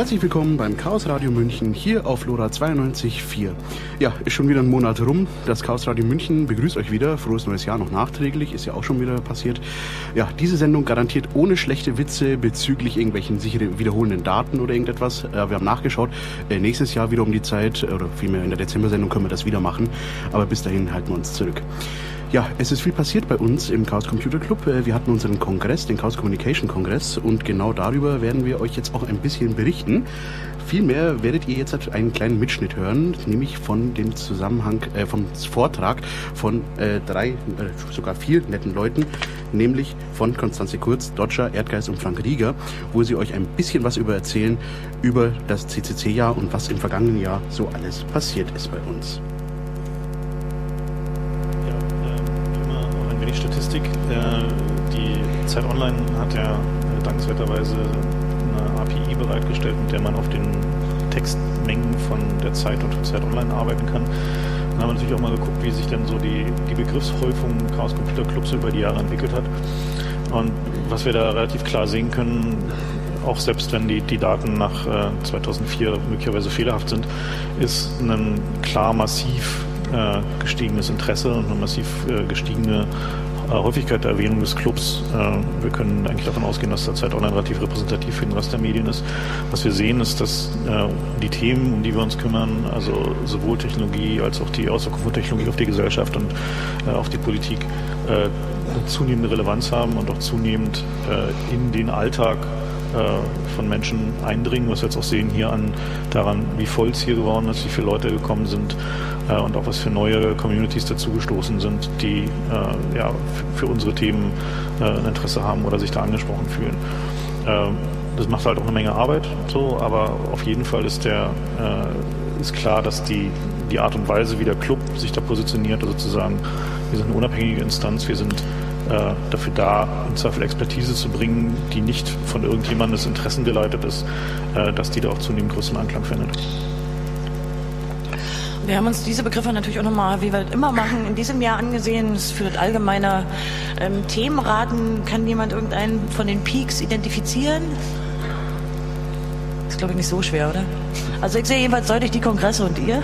Herzlich willkommen beim Chaos Radio München hier auf LoRa 92.4. Ja, ist schon wieder ein Monat rum. Das Chaos Radio München begrüßt euch wieder. Frohes neues Jahr noch nachträglich, ist ja auch schon wieder passiert. Ja, diese Sendung garantiert ohne schlechte Witze bezüglich irgendwelchen sich wiederholenden Daten oder irgendetwas. Äh, wir haben nachgeschaut. Äh, nächstes Jahr wieder um die Zeit, oder vielmehr in der Dezember-Sendung können wir das wieder machen. Aber bis dahin halten wir uns zurück. Ja, es ist viel passiert bei uns im Chaos Computer Club. Äh, wir hatten unseren Kongress, den Chaos Communication Kongress, und genau darüber werden wir euch jetzt auch ein bisschen berichten. Vielmehr werdet ihr jetzt einen kleinen Mitschnitt hören, nämlich von dem Zusammenhang, äh, vom Vortrag von äh, drei, äh, sogar vier netten Leuten, nämlich von Konstanze Kurz, Dodger, Erdgeist und Frank Rieger, wo sie euch ein bisschen was über erzählen, über das CCC-Jahr und was im vergangenen Jahr so alles passiert ist bei uns. Zeit Online hat ja äh, dankenswerterweise eine API bereitgestellt, mit der man auf den Textmengen von der Zeit und von Zeit Online arbeiten kann. Dann haben wir natürlich auch mal geguckt, wie sich denn so die, die Begriffshäufung Chaos Computer Clubs über die Jahre entwickelt hat. Und was wir da relativ klar sehen können, auch selbst wenn die, die Daten nach äh, 2004 möglicherweise fehlerhaft sind, ist ein klar massiv äh, gestiegenes Interesse und eine massiv äh, gestiegene äh, Häufigkeit der Erwähnung des Clubs. Äh, wir können eigentlich davon ausgehen, dass der Zeit Online relativ repräsentativ für den Rest der Medien ist. Was wir sehen, ist, dass äh, die Themen, um die wir uns kümmern, also sowohl Technologie als auch die Auswirkungen von Technologie auf die Gesellschaft und auf die Politik, zunehmende Relevanz haben und auch zunehmend in den Alltag von Menschen eindringen, was wir jetzt auch sehen hier an daran, wie voll es hier geworden ist, wie viele Leute gekommen sind, äh, und auch was für neue Communities dazugestoßen sind, die äh, ja, für unsere Themen äh, ein Interesse haben oder sich da angesprochen fühlen. Ähm, das macht halt auch eine Menge Arbeit, so, aber auf jeden Fall ist der ist klar, dass die, die Art und Weise, wie der Club sich da positioniert, also sozusagen, wir sind eine unabhängige Instanz, wir sind äh, dafür da, im Zweifel Expertise zu bringen, die nicht von irgendjemandes Interessen geleitet ist, äh, dass die da auch zunehmend größeren Anklang findet. Wir haben uns diese Begriffe natürlich auch nochmal, wie wir das immer machen, in diesem Jahr angesehen. Es führt allgemeine ähm, Themenraten. Kann jemand irgendeinen von den Peaks identifizieren? Ist, glaube ich, nicht so schwer, oder? Also ich sehe jeweils deutlich die Kongresse und ihr.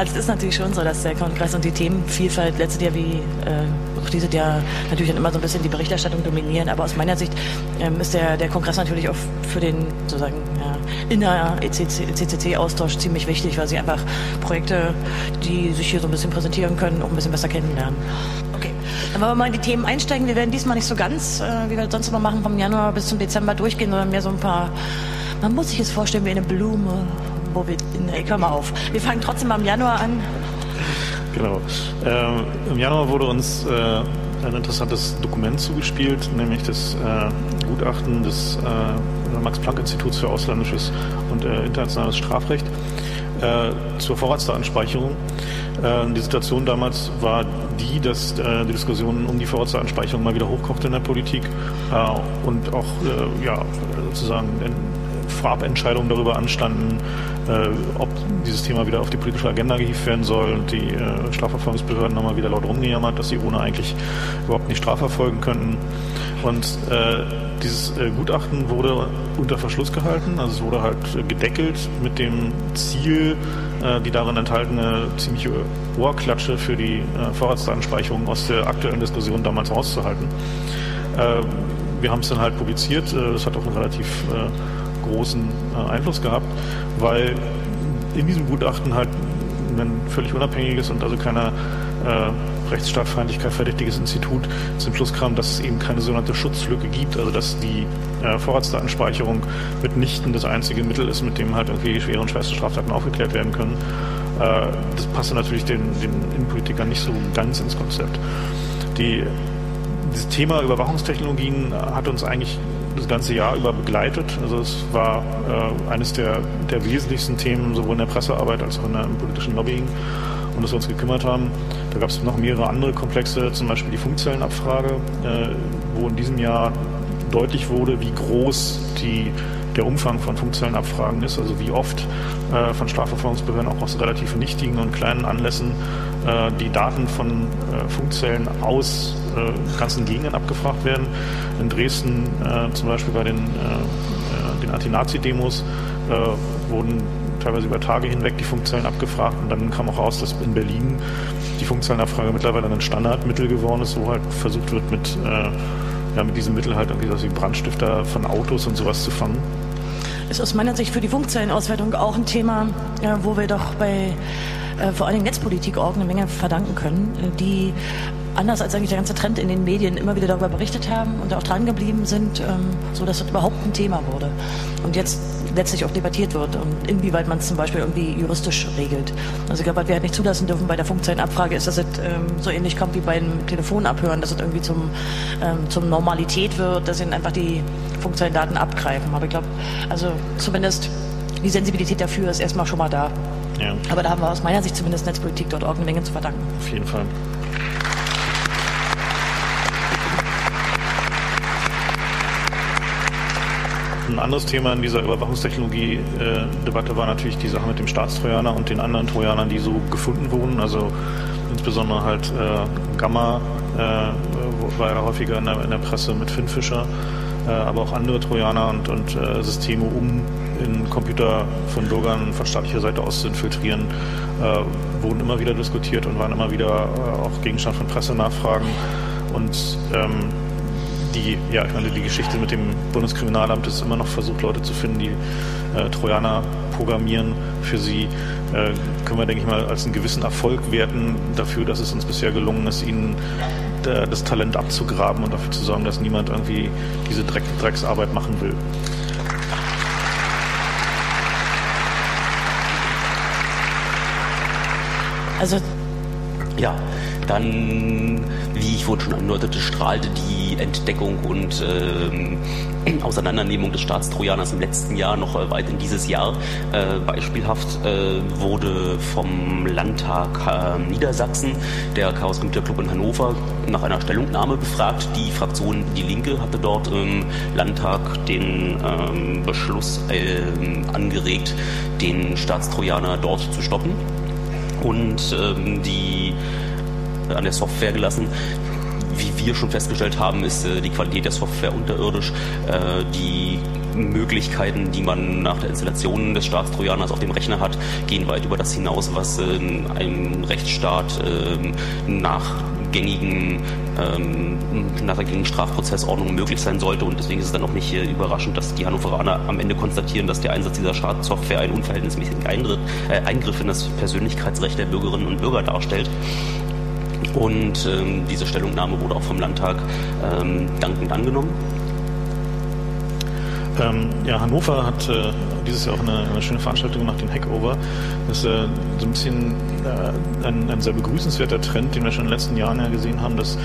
Also es ist natürlich schon so, dass der Kongress und die Themenvielfalt letztes Jahr wie äh, auch dieses Jahr natürlich immer so ein bisschen die Berichterstattung dominieren. Aber aus meiner Sicht ähm, ist der, der Kongress natürlich auch für den sozusagen ja, inner-CCC-Austausch ziemlich wichtig, weil sie einfach Projekte, die sich hier so ein bisschen präsentieren können, auch ein bisschen besser kennenlernen. Okay, dann wollen wir mal in die Themen einsteigen. Wir werden diesmal nicht so ganz, äh, wie wir das sonst immer machen, vom Januar bis zum Dezember durchgehen, sondern mehr so ein paar, man muss sich es vorstellen wie eine Blume wo wir, nee, hör mal auf. Wir fangen trotzdem im Januar an. Genau. Ähm, Im Januar wurde uns äh, ein interessantes Dokument zugespielt, nämlich das äh, Gutachten des äh, Max-Planck-Instituts für ausländisches und äh, internationales Strafrecht äh, zur Vorratsdatenspeicherung. Äh, die Situation damals war die, dass die Diskussion um die Vorratsdatenspeicherung mal wieder hochkochte in der Politik und auch ja, sozusagen Vorabentscheidungen darüber anstanden, äh, ob dieses Thema wieder auf die politische Agenda gehievt werden soll. Und die äh, Strafverfolgungsbehörden haben mal wieder laut rumgejammert, dass sie ohne eigentlich überhaupt nicht strafverfolgen könnten. Und äh, dieses äh, Gutachten wurde unter Verschluss gehalten, also es wurde halt gedeckelt mit dem Ziel, äh, die darin enthaltene ziemliche Ohrklatsche für die äh, Vorratsdatenspeicherung aus der aktuellen Diskussion damals rauszuhalten. Äh, wir haben es dann halt publiziert, das hat auch einen relativ großen äh, Einfluss gehabt, weil in diesem Gutachten halt ein völlig unabhängiges und also keiner äh, Rechtsstaatfeindlichkeit verdächtiges Institut zum Schluss kam, dass es eben keine sogenannte Schutzlücke gibt, also dass die äh, Vorratsdatenspeicherung mitnichten das einzige Mittel ist, mit dem halt irgendwie schwere und schwerste Straftaten aufgeklärt werden können. Äh, das passt natürlich den, den Innenpolitikern nicht so ganz ins Konzept. Die, dieses Thema Überwachungstechnologien hat uns eigentlich das ganze Jahr über begleitet. Also es war äh, eines der, der wesentlichsten Themen sowohl in der Pressearbeit als auch in der, im politischen Lobbying, um das wir uns gekümmert haben. Da gab es noch mehrere andere Komplexe, zum Beispiel die Funkzellenabfrage, äh, wo in diesem Jahr deutlich wurde, wie groß die der Umfang von Funkzellenabfragen ist, also wie oft äh, von Strafverfolgungsbehörden auch aus relativ nichtigen und kleinen Anlässen äh, die Daten von äh, Funkzellen aus äh, ganzen Gegenden abgefragt werden. In Dresden äh, zum Beispiel bei den äh, den Anti-Nazi-Demos wurden teilweise über Tage hinweg die Funkzellen abgefragt und dann kam auch raus, dass in Berlin die Funkzellenabfrage mittlerweile ein Standardmittel geworden ist, wo halt versucht wird, mit, äh, ja, mit diesem Mittel halt irgendwie so Brandstifter von Autos und sowas zu fangen. Ist aus meiner Sicht für die Funkzellenauswertung auch ein Thema, äh, wo wir doch bei äh, vor Dingen Netzpolitik auch eine Menge verdanken können, äh, die anders als eigentlich der ganze Trend in den Medien immer wieder darüber berichtet haben und auch dran geblieben sind, ähm, so dass das überhaupt ein Thema wurde. Und jetzt letztlich auch debattiert wird und inwieweit man es zum Beispiel irgendwie juristisch regelt. Also ich glaube, was wir halt nicht zulassen dürfen bei der Funkzellenabfrage ist, dass es ähm, so ähnlich kommt wie beim Telefonabhören, dass es irgendwie zum, ähm, zum Normalität wird, dass ihnen einfach die Funkzellendaten abgreifen. Aber ich glaube, also zumindest die Sensibilität dafür ist erstmal schon mal da. Ja. Aber da haben wir aus meiner Sicht zumindest Netzpolitik.org eine Menge zu verdanken. Auf jeden Fall. Anderes Thema in dieser Überwachungstechnologie-Debatte war natürlich die Sache mit dem Staatstrojaner und den anderen Trojanern, die so gefunden wurden. Also insbesondere halt äh, Gamma äh, war ja häufiger in der, in der Presse mit Finn Fischer, äh, aber auch andere Trojaner und, und äh, Systeme, um in Computer von Bürgern von staatlicher Seite aus zu infiltrieren, äh, wurden immer wieder diskutiert und waren immer wieder äh, auch Gegenstand von Pressenachfragen. Und ähm, die, ja, ich meine, die Geschichte mit dem Bundeskriminalamt ist immer noch versucht, Leute zu finden, die äh, Trojaner programmieren. Für sie äh, können wir, denke ich mal, als einen gewissen Erfolg werten dafür, dass es uns bisher gelungen ist, ihnen äh, das Talent abzugraben und dafür zu sorgen, dass niemand irgendwie diese Dreck Drecksarbeit machen will. Also ja, dann, wie ich vorhin schon andeutete, strahlte die Entdeckung und ähm, Auseinandernehmung des Staatstrojaners im letzten Jahr noch äh, weit in dieses Jahr. Äh, beispielhaft äh, wurde vom Landtag äh, Niedersachsen der Chaos Computer Club in Hannover nach einer Stellungnahme befragt. Die Fraktion Die Linke hatte dort im Landtag den ähm, Beschluss ähm, angeregt, den Staatstrojaner dort zu stoppen und ähm, die äh, an der Software gelassen. Wie wir schon festgestellt haben, ist äh, die Qualität der Software unterirdisch. Äh, die Möglichkeiten, die man nach der Installation des Staatstrojaners auf dem Rechner hat, gehen weit über das hinaus, was in einem Rechtsstaat ähm, nach gängigen, ähm, nach der gängigen Strafprozessordnung möglich sein sollte. Und deswegen ist es dann auch nicht überraschend, dass die Hannoveraner am Ende konstatieren, dass der Einsatz dieser Schadsoftware einen unverhältnismäßigen Eingriff, äh, Eingriff in das Persönlichkeitsrecht der Bürgerinnen und Bürger darstellt. Und ähm, diese Stellungnahme wurde auch vom Landtag ähm, dankend angenommen. Ähm, ja, Hannover hat äh, dieses Jahr auch eine, eine, schöne Veranstaltung gemacht, den Hackover. Das ist äh, so ein bisschen äh, ein, ein, sehr begrüßenswerter Trend, den wir schon in den letzten Jahren ja gesehen haben, dass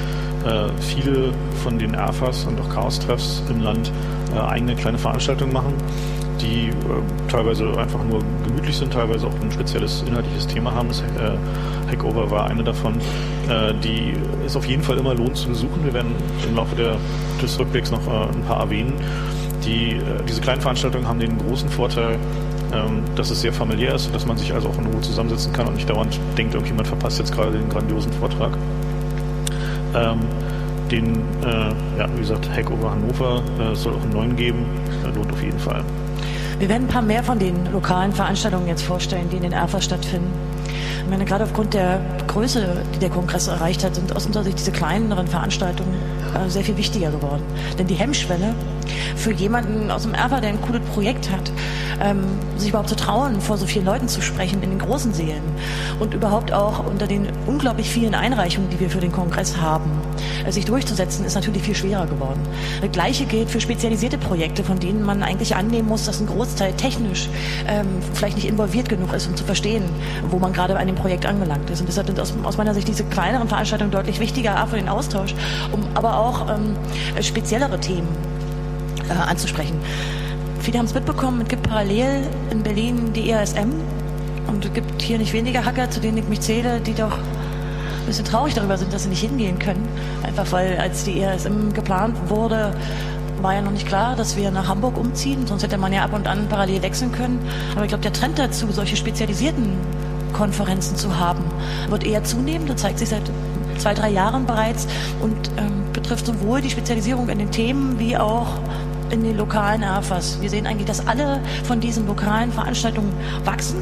äh, viele von den ERFAs und auch Chaos-Treffs im Land äh, eigene kleine Veranstaltungen machen die äh, teilweise einfach nur gemütlich sind, teilweise auch ein spezielles inhaltliches Thema haben. Das Hackover war eine davon. Die ist auf jeden Fall immer lohnt zu besuchen. Wir werden im Laufe der, des Rückblicks noch ein paar erwähnen. Die, äh, diese kleinen Veranstaltungen haben den großen Vorteil, ähm, dass es sehr familiär ist, dass man sich also auch in Ruhe zusammensetzen kann und nicht dauernd denkt, irgendjemand verpasst jetzt gerade den grandiosen Vortrag. Ähm, den, äh, ja, wie gesagt, Hackover Hannover äh, soll auch einen neuen geben. Lohnt auf jeden Fall. Wir werden ein paar mehr von den lokalen Veranstaltungen jetzt vorstellen, die in den Erfa stattfinden. Ich meine, gerade aufgrund der Größe, die der Kongress erreicht hat, sind aus unserer Sicht diese kleineren Veranstaltungen sehr viel wichtiger geworden. Denn die Hemmschwelle für jemanden aus dem Erfa, der ein cooles Projekt hat, ähm, sich überhaupt zu trauen, vor so vielen Leuten zu sprechen in den großen Seelen und überhaupt auch unter den unglaublich vielen Einreichungen, die wir für den Kongress haben, äh, sich durchzusetzen, ist natürlich viel schwerer geworden. Das Gleiche gilt für spezialisierte Projekte, von denen man eigentlich annehmen muss, dass ein Großteil technisch ähm, vielleicht nicht involviert genug ist, um zu verstehen, wo man gerade an dem Projekt angelangt ist. Und deshalb sind aus, aus meiner Sicht diese kleineren Veranstaltungen deutlich wichtiger, A, für den Austausch, um aber auch ähm, speziellere Themen äh, anzusprechen. Viele haben es mitbekommen, es gibt parallel in Berlin die EASM und es gibt hier nicht weniger Hacker, zu denen ich mich zähle, die doch ein bisschen traurig darüber sind, dass sie nicht hingehen können. Einfach weil, als die EASM geplant wurde, war ja noch nicht klar, dass wir nach Hamburg umziehen, sonst hätte man ja ab und an parallel wechseln können. Aber ich glaube, der Trend dazu, solche spezialisierten Konferenzen zu haben, wird eher zunehmen. Das zeigt sich seit zwei, drei Jahren bereits und ähm, betrifft sowohl die Spezialisierung in den Themen wie auch in den lokalen AFAS. Wir sehen eigentlich, dass alle von diesen lokalen Veranstaltungen wachsen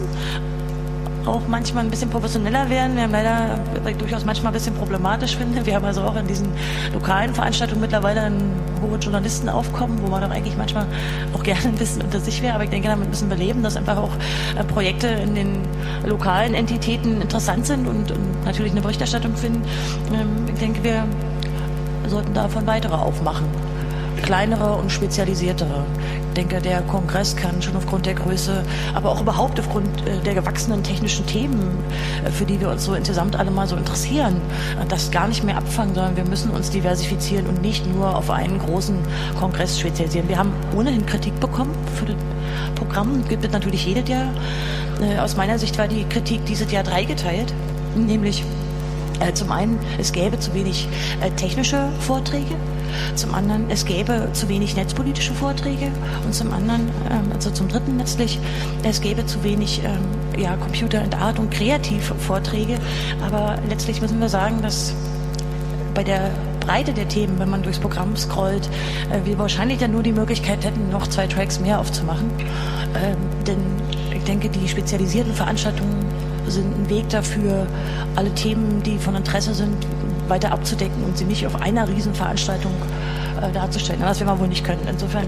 auch manchmal ein bisschen professioneller werden. Wir haben leider, ich durchaus manchmal ein bisschen problematisch finde, wir haben also auch in diesen lokalen Veranstaltungen mittlerweile ein hohes Journalistenaufkommen, wo man doch eigentlich manchmal auch gerne ein bisschen unter sich wäre. Aber ich denke, damit müssen wir leben, dass einfach auch äh, Projekte in den lokalen Entitäten interessant sind und, und natürlich eine Berichterstattung finden. Ähm, ich denke, wir sollten davon weitere aufmachen kleinere und spezialisiertere. Ich denke, der Kongress kann schon aufgrund der Größe, aber auch überhaupt aufgrund äh, der gewachsenen technischen Themen, äh, für die wir uns so insgesamt alle mal so interessieren, äh, das gar nicht mehr abfangen, sondern wir müssen uns diversifizieren und nicht nur auf einen großen Kongress spezialisieren. Wir haben ohnehin Kritik bekommen für das Programm, gibt es natürlich jedes Jahr. Aus meiner Sicht war die Kritik dieses Jahr dreigeteilt, nämlich zum einen, es gäbe zu wenig technische Vorträge, zum anderen, es gäbe zu wenig netzpolitische Vorträge und zum anderen, ähm, also zum dritten letztlich, es gäbe zu wenig ähm, ja, Computer und Art und Kreativvorträge. Aber letztlich müssen wir sagen, dass bei der Breite der Themen, wenn man durchs Programm scrollt, äh, wir wahrscheinlich dann nur die Möglichkeit hätten, noch zwei Tracks mehr aufzumachen. Ähm, denn ich denke, die spezialisierten Veranstaltungen sind ein Weg dafür, alle Themen, die von Interesse sind, weiter abzudecken und sie nicht auf einer Riesenveranstaltung äh, darzustellen. Das werden wir wohl nicht können. Insofern,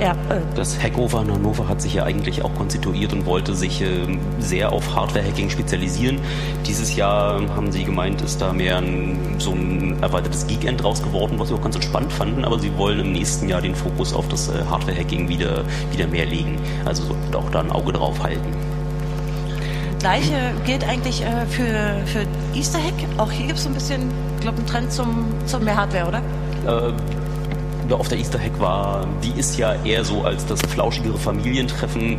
ja. Äh. Das Hackover in Hannover hat sich ja eigentlich auch konstituiert und wollte sich äh, sehr auf Hardware-Hacking spezialisieren. Dieses Jahr haben sie gemeint, ist da mehr ein, so ein erweitertes Geekend draus geworden, was wir auch ganz entspannt fanden, aber sie wollen im nächsten Jahr den Fokus auf das äh, Hardware-Hacking wieder, wieder mehr legen. Also auch da ein Auge drauf halten. Gleiche gilt eigentlich äh, für, für Easter Hack. Auch hier gibt es so ein bisschen, glaube einen Trend zum, zum mehr Hardware, oder? Äh, auf der Easter Hack war, die ist ja eher so als das flauschigere Familientreffen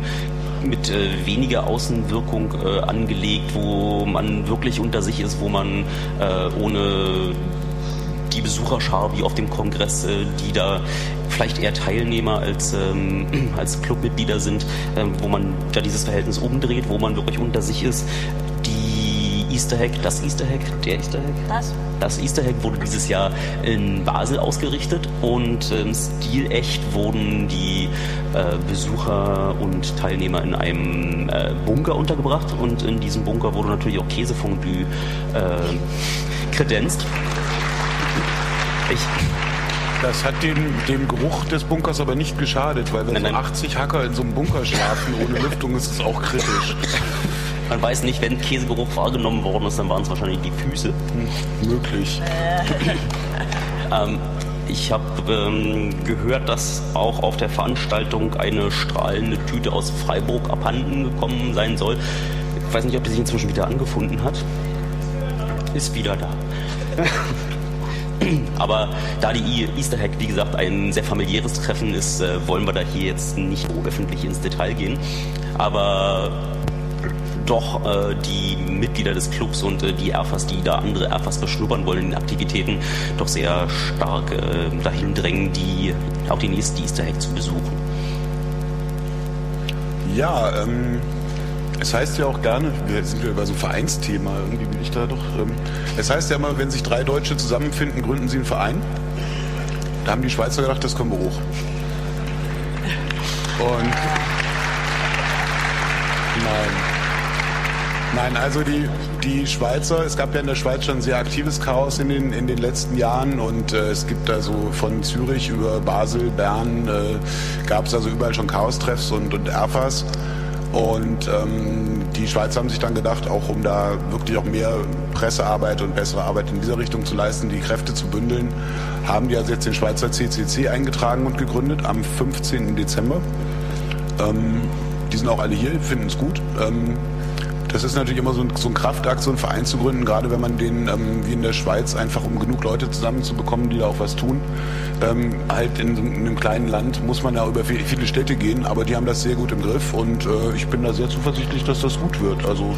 mit äh, weniger Außenwirkung äh, angelegt, wo man wirklich unter sich ist, wo man äh, ohne die Besucherschar wie auf dem Kongress, äh, die da vielleicht eher Teilnehmer als, ähm, als Clubmitglieder sind, ähm, wo man da dieses Verhältnis umdreht, wo man wirklich unter sich ist. Easter Hack, das Easter Hack, der Easter Hack? Das? Das Easter Hack wurde dieses Jahr in Basel ausgerichtet und ähm, stilecht wurden die äh, Besucher und Teilnehmer in einem äh, Bunker untergebracht und in diesem Bunker wurde natürlich auch Käsefondue äh, kredenzt. Ich das hat dem, dem Geruch des Bunkers aber nicht geschadet, weil wenn nein, so 80 Hacker in so einem Bunker schlafen ohne Lüftung, ist es auch kritisch. Man weiß nicht, wenn Käsegeruch wahrgenommen worden ist, dann waren es wahrscheinlich die Füße. Hm, möglich. ähm, ich habe ähm, gehört, dass auch auf der Veranstaltung eine strahlende Tüte aus Freiburg abhanden gekommen sein soll. Ich weiß nicht, ob die sich inzwischen wieder angefunden hat. Ist wieder da. Aber da die Easter Hack, wie gesagt, ein sehr familiäres Treffen ist, äh, wollen wir da hier jetzt nicht so öffentlich ins Detail gehen. Aber doch äh, die Mitglieder des Clubs und äh, die Erfas, die da andere Erfas beschnuppern wollen in den Aktivitäten, doch sehr stark äh, dahin drängen, die auch die nächste Easter Hack zu besuchen. Ja, ähm, es heißt ja auch gerne, wir sind ja über so ein Vereinsthema, irgendwie bin ich da doch. Ähm, es heißt ja immer, wenn sich drei Deutsche zusammenfinden, gründen sie einen Verein. Da haben die Schweizer gedacht, das kommen wir hoch. Und nein. Nein, also die, die Schweizer, es gab ja in der Schweiz schon sehr aktives Chaos in den, in den letzten Jahren und äh, es gibt also von Zürich über Basel, Bern, äh, gab es also überall schon Chaos-Treffs und, und Erfas. Und ähm, die Schweizer haben sich dann gedacht, auch um da wirklich auch mehr Pressearbeit und bessere Arbeit in dieser Richtung zu leisten, die Kräfte zu bündeln, haben die also jetzt den Schweizer CCC eingetragen und gegründet am 15. Dezember. Ähm, die sind auch alle hier, finden es gut. Ähm, das ist natürlich immer so ein, so ein, Kraftakt, so einen Verein zu gründen, gerade wenn man den, ähm, wie in der Schweiz, einfach um genug Leute zusammenzubekommen, die da auch was tun. Ähm, halt in, in, einem kleinen Land muss man ja über viele, viele Städte gehen, aber die haben das sehr gut im Griff und äh, ich bin da sehr zuversichtlich, dass das gut wird. Also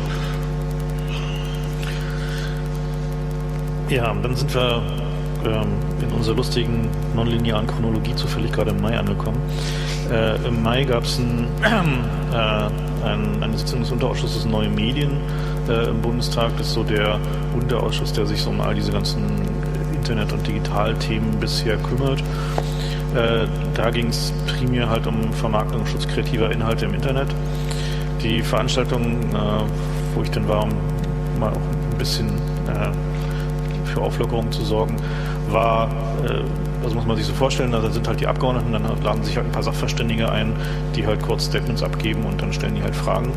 ja, dann sind wir ähm, in unserer lustigen nonlinearen Chronologie zufällig gerade im Mai angekommen. Äh, Im Mai gab es ein, äh, ein, eine Sitzung des Unterausschusses Neue Medien äh, im Bundestag. Das ist so der Unterausschuss, der sich so um all diese ganzen Internet- und Digitalthemen bisher kümmert. Äh, da ging es primär halt um Vermarktung und Schutz kreativer Inhalte im Internet. Die Veranstaltung, äh, wo ich dann war, um mal auch ein bisschen äh, für Auflockerung zu sorgen, war, äh, also muss man sich so vorstellen, da sind halt die Abgeordneten, dann laden sich halt ein paar Sachverständige ein, die halt kurz Statements abgeben und dann stellen die halt Fragen.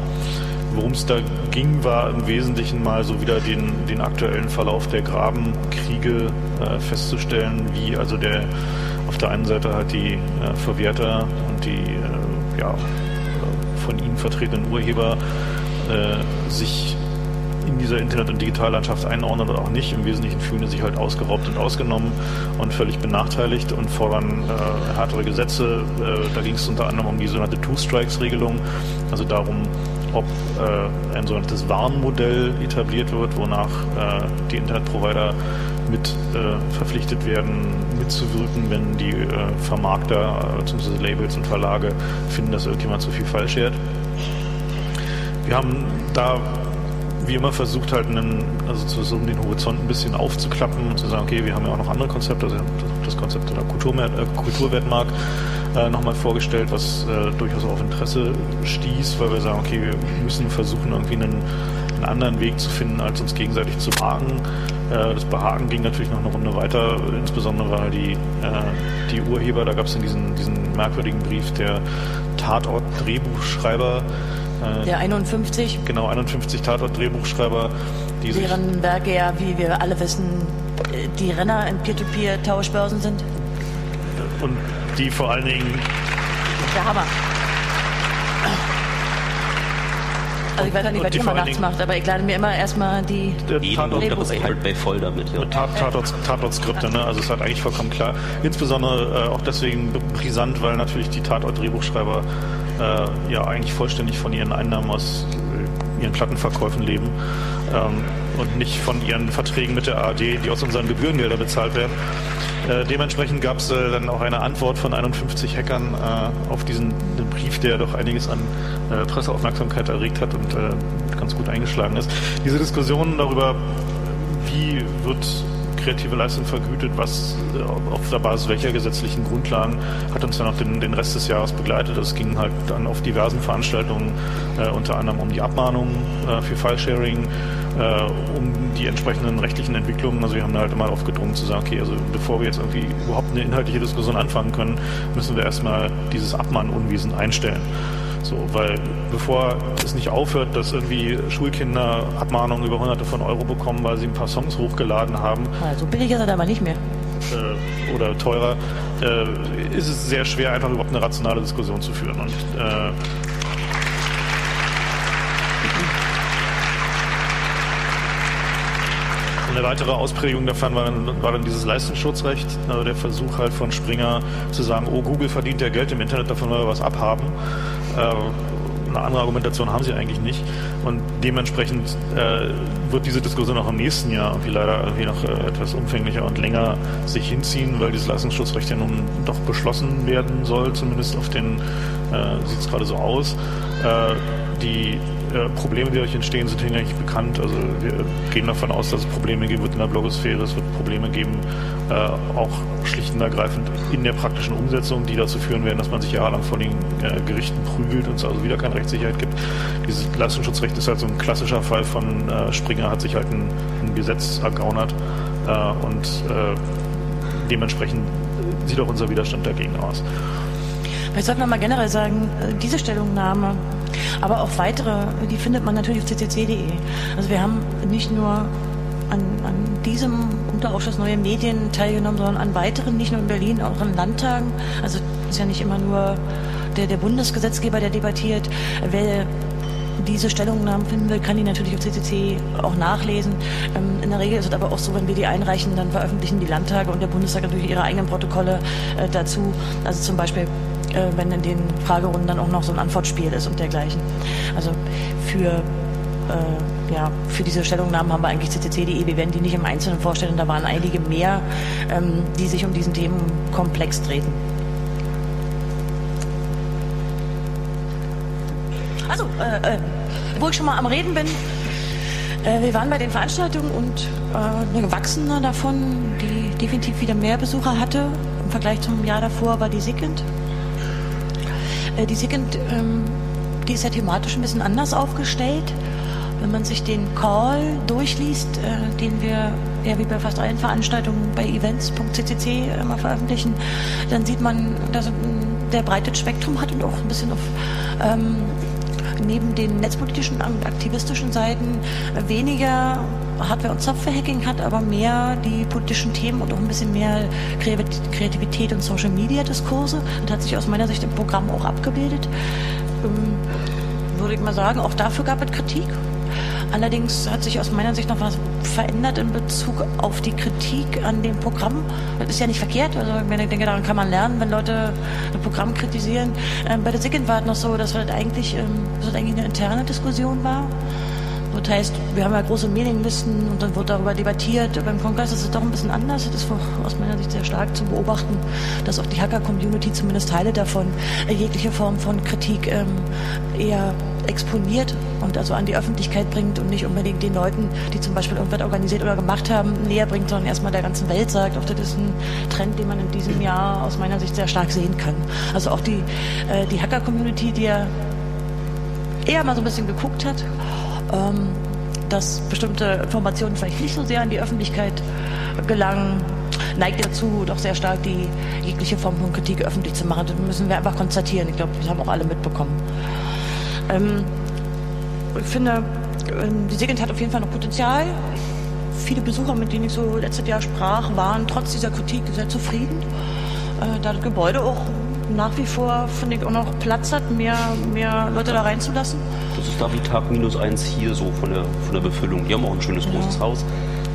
Worum es da ging, war im Wesentlichen mal so wieder den, den aktuellen Verlauf der Grabenkriege äh, festzustellen, wie also der auf der einen Seite halt die äh, Verwerter und die äh, ja, von ihnen vertretenen Urheber äh, sich in dieser Internet- und Digitallandschaft einordnen oder auch nicht. Im Wesentlichen fühlen sie sich halt ausgeraubt und ausgenommen und völlig benachteiligt und fordern äh, härtere Gesetze. Äh, da ging es unter anderem um die sogenannte Two-Strikes-Regelung, also darum, ob äh, ein sogenanntes Warnmodell etabliert wird, wonach äh, die Internetprovider mit äh, verpflichtet werden, mitzuwirken, wenn die äh, Vermarkter bzw. Labels und Verlage finden, dass irgendjemand zu viel falsch fährt. Wir haben da wie immer versucht halt einen, also zu, um den Horizont ein bisschen aufzuklappen und zu sagen, okay, wir haben ja auch noch andere Konzepte, also das Konzept der äh, Kulturwertmark äh, nochmal vorgestellt, was äh, durchaus auf Interesse stieß, weil wir sagen, okay, wir müssen versuchen, irgendwie einen, einen anderen Weg zu finden, als uns gegenseitig zu behagen. Äh, das Behagen ging natürlich noch eine Runde weiter, insbesondere weil die, äh, die Urheber, da gab es diesen, diesen merkwürdigen Brief der Tatort-Drehbuchschreiber, äh, der 51. Genau, 51 Tatort-Drehbuchschreiber. Die deren Werke ja, wie wir alle wissen, die Renner in Peer-to-Peer-Tauschbörsen sind. Und die vor allen Dingen... Der Hammer. Also ich weiß ja nicht, was ihr mal nachts macht, aber ich lade mir immer erstmal die Tatort voll damit. Ja. Tatort, Tatortskripte, ne? also es ist halt eigentlich vollkommen klar. Insbesondere äh, auch deswegen brisant, weil natürlich die Tatort-Drehbuchschreiber äh, ja eigentlich vollständig von ihren Einnahmen aus äh, ihren Plattenverkäufen leben ähm, und nicht von ihren Verträgen mit der ARD, die aus unseren Gebührengeldern bezahlt werden. Äh, dementsprechend gab es äh, dann auch eine Antwort von 51 Hackern äh, auf diesen Brief, der doch einiges an äh, Presseaufmerksamkeit erregt hat und äh, ganz gut eingeschlagen ist. Diese Diskussion darüber, wie wird kreative Leistung vergütet, was äh, auf der Basis welcher gesetzlichen Grundlagen hat uns dann auch den, den Rest des Jahres begleitet. Es ging halt dann auf diversen Veranstaltungen, äh, unter anderem um die Abmahnungen äh, für File-Sharing, äh, um die entsprechenden rechtlichen Entwicklungen. Also wir haben da halt immer aufgedrungen zu sagen, okay, also bevor wir jetzt irgendwie überhaupt eine inhaltliche Diskussion anfangen können, müssen wir erstmal dieses Abmahnunwesen einstellen. So, weil bevor es nicht aufhört, dass irgendwie Schulkinder Abmahnungen über hunderte von Euro bekommen, weil sie ein paar Songs hochgeladen haben. Also billig ist er aber nicht mehr. Äh, oder teurer, äh, ist es sehr schwer, einfach überhaupt eine rationale Diskussion zu führen. Und äh, Eine weitere Ausprägung davon war dann, war dann dieses Leistungsschutzrecht, also der Versuch halt von Springer zu sagen, oh, Google verdient ja Geld im Internet, davon wollen wir was abhaben. Äh, eine andere Argumentation haben sie eigentlich nicht. Und dementsprechend äh, wird diese Diskussion auch im nächsten Jahr irgendwie leider irgendwie noch äh, etwas umfänglicher und länger sich hinziehen, weil dieses Leistungsschutzrecht ja nun doch beschlossen werden soll, zumindest auf den äh, sieht es gerade so aus. Äh, die äh, Probleme, die dadurch entstehen, sind hinlänglich bekannt. Also wir gehen davon aus, dass es Probleme geben wird in der Blogosphäre. Es wird Probleme geben, äh, auch schlicht und ergreifend in der praktischen Umsetzung, die dazu führen werden, dass man sich jahrelang vor den äh, Gerichten prügelt und es also wieder keine Rechtssicherheit gibt. Dieses Leistungsschutzrecht ist halt so ein klassischer Fall von äh, Springer hat sich halt ein, ein Gesetz ergaunert äh, und dementsprechend sieht auch unser Widerstand dagegen aus. Vielleicht sollten wir mal generell sagen, diese Stellungnahme aber auch weitere, die findet man natürlich auf ccc.de. Also wir haben nicht nur an, an diesem Unterausschuss Neue Medien teilgenommen, sondern an weiteren, nicht nur in Berlin, auch in Landtagen. Also ist ja nicht immer nur der, der Bundesgesetzgeber, der debattiert. Wer diese Stellungnahmen finden will, kann die natürlich auf CCC auch nachlesen. Ähm, in der Regel ist es aber auch so, wenn wir die einreichen, dann veröffentlichen die Landtage und der Bundestag natürlich ihre eigenen Protokolle äh, dazu. Also zum Beispiel wenn in den Fragerunden dann auch noch so ein Antwortspiel ist und dergleichen. Also für äh, ja, für diese Stellungnahmen haben wir eigentlich ccc.de. Wir werden die nicht im Einzelnen vorstellen. Da waren einige mehr, ähm, die sich um diesen Themenkomplex drehten. Also, äh, äh, wo ich schon mal am Reden bin, äh, wir waren bei den Veranstaltungen und äh, eine gewachsene davon, die definitiv wieder mehr Besucher hatte, im Vergleich zum Jahr davor war die Sigend. Äh, die Sigend, ähm, die ist ja thematisch ein bisschen anders aufgestellt. Wenn man sich den Call durchliest, äh, den wir ja wie bei fast allen Veranstaltungen bei events.ccc immer veröffentlichen, dann sieht man, dass er ein sehr breites Spektrum hat und auch ein bisschen auf ähm, neben den netzpolitischen und aktivistischen Seiten weniger Hardware- und Software-Hacking hat, aber mehr die politischen Themen und auch ein bisschen mehr Kreativität und Social-Media-Diskurse. Das hat sich aus meiner Sicht im Programm auch abgebildet. Ähm, würde ich mal sagen, auch dafür gab es Kritik. Allerdings hat sich aus meiner Sicht noch was verändert in Bezug auf die Kritik an dem Programm. Das ist ja nicht verkehrt. Also ich denke, daran kann man lernen, wenn Leute ein Programm kritisieren. Ähm, bei der SIGINT war es noch so, dass das eigentlich, ähm, das eigentlich eine interne Diskussion war. Das heißt, wir haben ja große Mailinglisten und dann wird darüber debattiert. Beim Kongress ist es doch ein bisschen anders. Es ist aus meiner Sicht sehr stark zu beobachten, dass auch die Hacker-Community, zumindest Teile davon, jegliche Form von Kritik ähm, eher exponiert und also an die Öffentlichkeit bringt und nicht unbedingt den Leuten, die zum Beispiel irgendwas organisiert oder gemacht haben, näher bringt, sondern erstmal der ganzen Welt sagt. Auch das ist ein Trend, den man in diesem Jahr aus meiner Sicht sehr stark sehen kann. Also auch die, äh, die Hacker-Community, die ja eher mal so ein bisschen geguckt hat, ähm, dass bestimmte Informationen vielleicht nicht so sehr an die Öffentlichkeit gelangen, neigt dazu, doch sehr stark die jegliche Form von Kritik öffentlich zu machen. Das müssen wir einfach konstatieren. Ich glaube, das haben auch alle mitbekommen. Ähm, ich finde, ähm, die Segend hat auf jeden Fall noch Potenzial. Viele Besucher, mit denen ich so letztes Jahr sprach, waren trotz dieser Kritik sehr zufrieden. Äh, da das Gebäude auch nach wie vor, finde ich, auch noch Platz hat, mehr, mehr Leute da reinzulassen. Das ist da wie Tag minus eins hier so von der, von der Befüllung. Die haben auch ein schönes ja. großes Haus.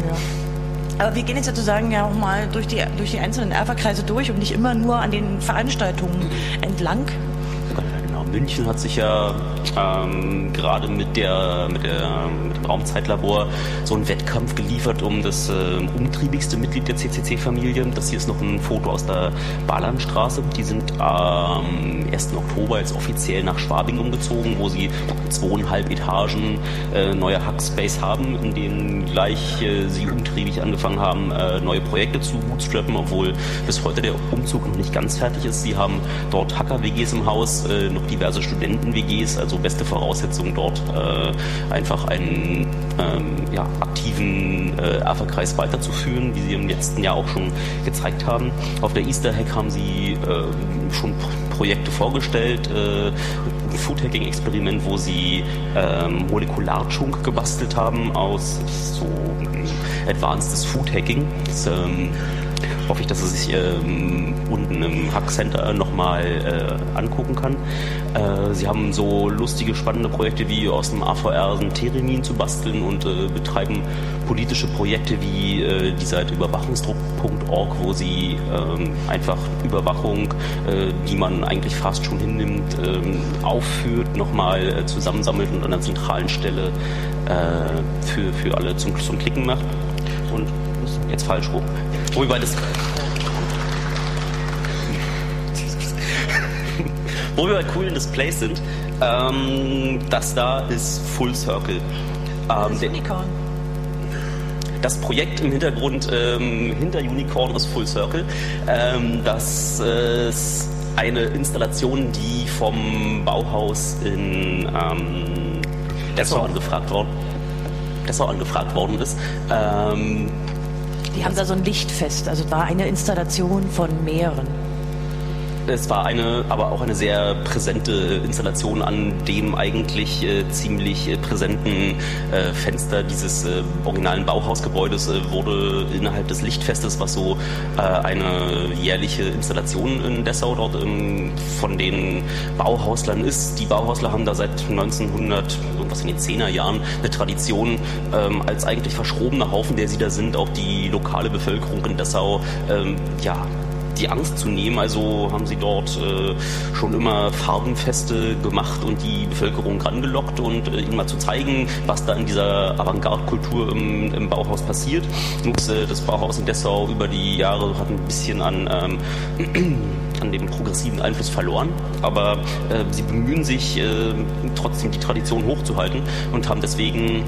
Ja. Aber wir gehen jetzt sozusagen ja auch mal durch die, durch die einzelnen Erferkreise durch und nicht immer nur an den Veranstaltungen entlang. München hat sich ja ähm, gerade mit, der, mit, der, Raumzeitlabor so einen Wettkampf geliefert um das äh, umtriebigste Mitglied der CCC-Familie. Das hier ist noch ein Foto aus der Balanstraße. Die sind am ähm, 1. Oktober jetzt offiziell nach Schwabing umgezogen, wo sie zweieinhalb Etagen äh, neue Hackspace haben, in denen gleich äh, sie umtriebig angefangen haben, äh, neue Projekte zu bootstrappen, obwohl bis heute der Umzug noch nicht ganz fertig ist. Sie haben dort Hacker-WGs im Haus, äh, noch diverse diverse Studenten-WGs, also beste Voraussetzungen dort äh, einfach einen ähm, ja, aktiven äh, AFA-Kreis weiterzuführen, wie sie im letzten Jahr auch schon gezeigt haben. Auf der Easter Hack haben sie äh, schon Projekte vorgestellt, äh, ein Food-Hacking-Experiment, wo sie ähm, Molekularchunk gebastelt haben aus so äh, Advanced Food Hacking. Das, ähm, hoffe ich, dass er sich ähm, unten im Hack Center nochmal äh, angucken kann. Äh, sie haben so lustige, spannende Projekte wie aus dem AVR ein Theremin zu basteln und äh, betreiben politische Projekte wie äh, die Seite überwachungsdruck.org, wo sie ähm, einfach Überwachung, äh, die man eigentlich fast schon hinnimmt, ähm, aufführt, nochmal äh, zusammensammelt und an einer zentralen Stelle für, für alle zum, zum Klicken macht. Und jetzt falsch rum. Wobei das. Wo wir bei coolen Displays sind, ähm, das da ist Full Circle. Ähm, das Unicorn. Das Projekt im Hintergrund ähm, hinter Unicorn ist Full Circle. Ähm, das ist eine Installation, die vom Bauhaus in ähm, Dessau angefragt worden, Dessau angefragt worden ist. Ähm, die haben da so ein Lichtfest, also war eine Installation von mehreren. Es war eine, aber auch eine sehr präsente Installation an dem eigentlich äh, ziemlich äh, präsenten äh, Fenster dieses äh, originalen Bauhausgebäudes äh, wurde innerhalb des Lichtfestes, was so eine jährliche Installation in Dessau dort ähm, von den Bauhauslern ist. Die Bauhausler haben da seit 1900, irgendwas in den 10er Jahren, eine Tradition ähm, als eigentlich verschrobener Haufen, der sie da sind, auch die lokale Bevölkerung in Dessau ähm, ja, die Angst zu nehmen. Also haben sie dort äh, schon immer Farbenfeste gemacht und die Bevölkerung rangelockt und äh, ihnen mal zu zeigen, was da in dieser Avantgarde-Kultur im, im, Bauhaus passiert. Und, äh, das Bauhaus in Dessau über die Jahre hat ein bisschen an, ähm, an dem progressiven Einfluss verloren, aber äh, sie bemühen sich äh, trotzdem die Tradition hochzuhalten und haben deswegen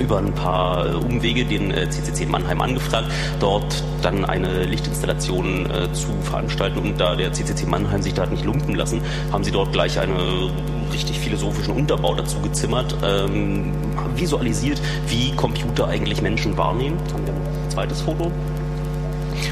über ein paar äh, Umwege den äh, CCC Mannheim angefragt, dort dann eine Lichtinstallation äh, zu veranstalten. Und da der CCC Mannheim sich da nicht lumpen lassen, haben sie dort gleich einen richtig philosophischen Unterbau dazu gezimmert, ähm, visualisiert, wie Computer eigentlich Menschen wahrnehmen. Jetzt haben wir ein zweites Foto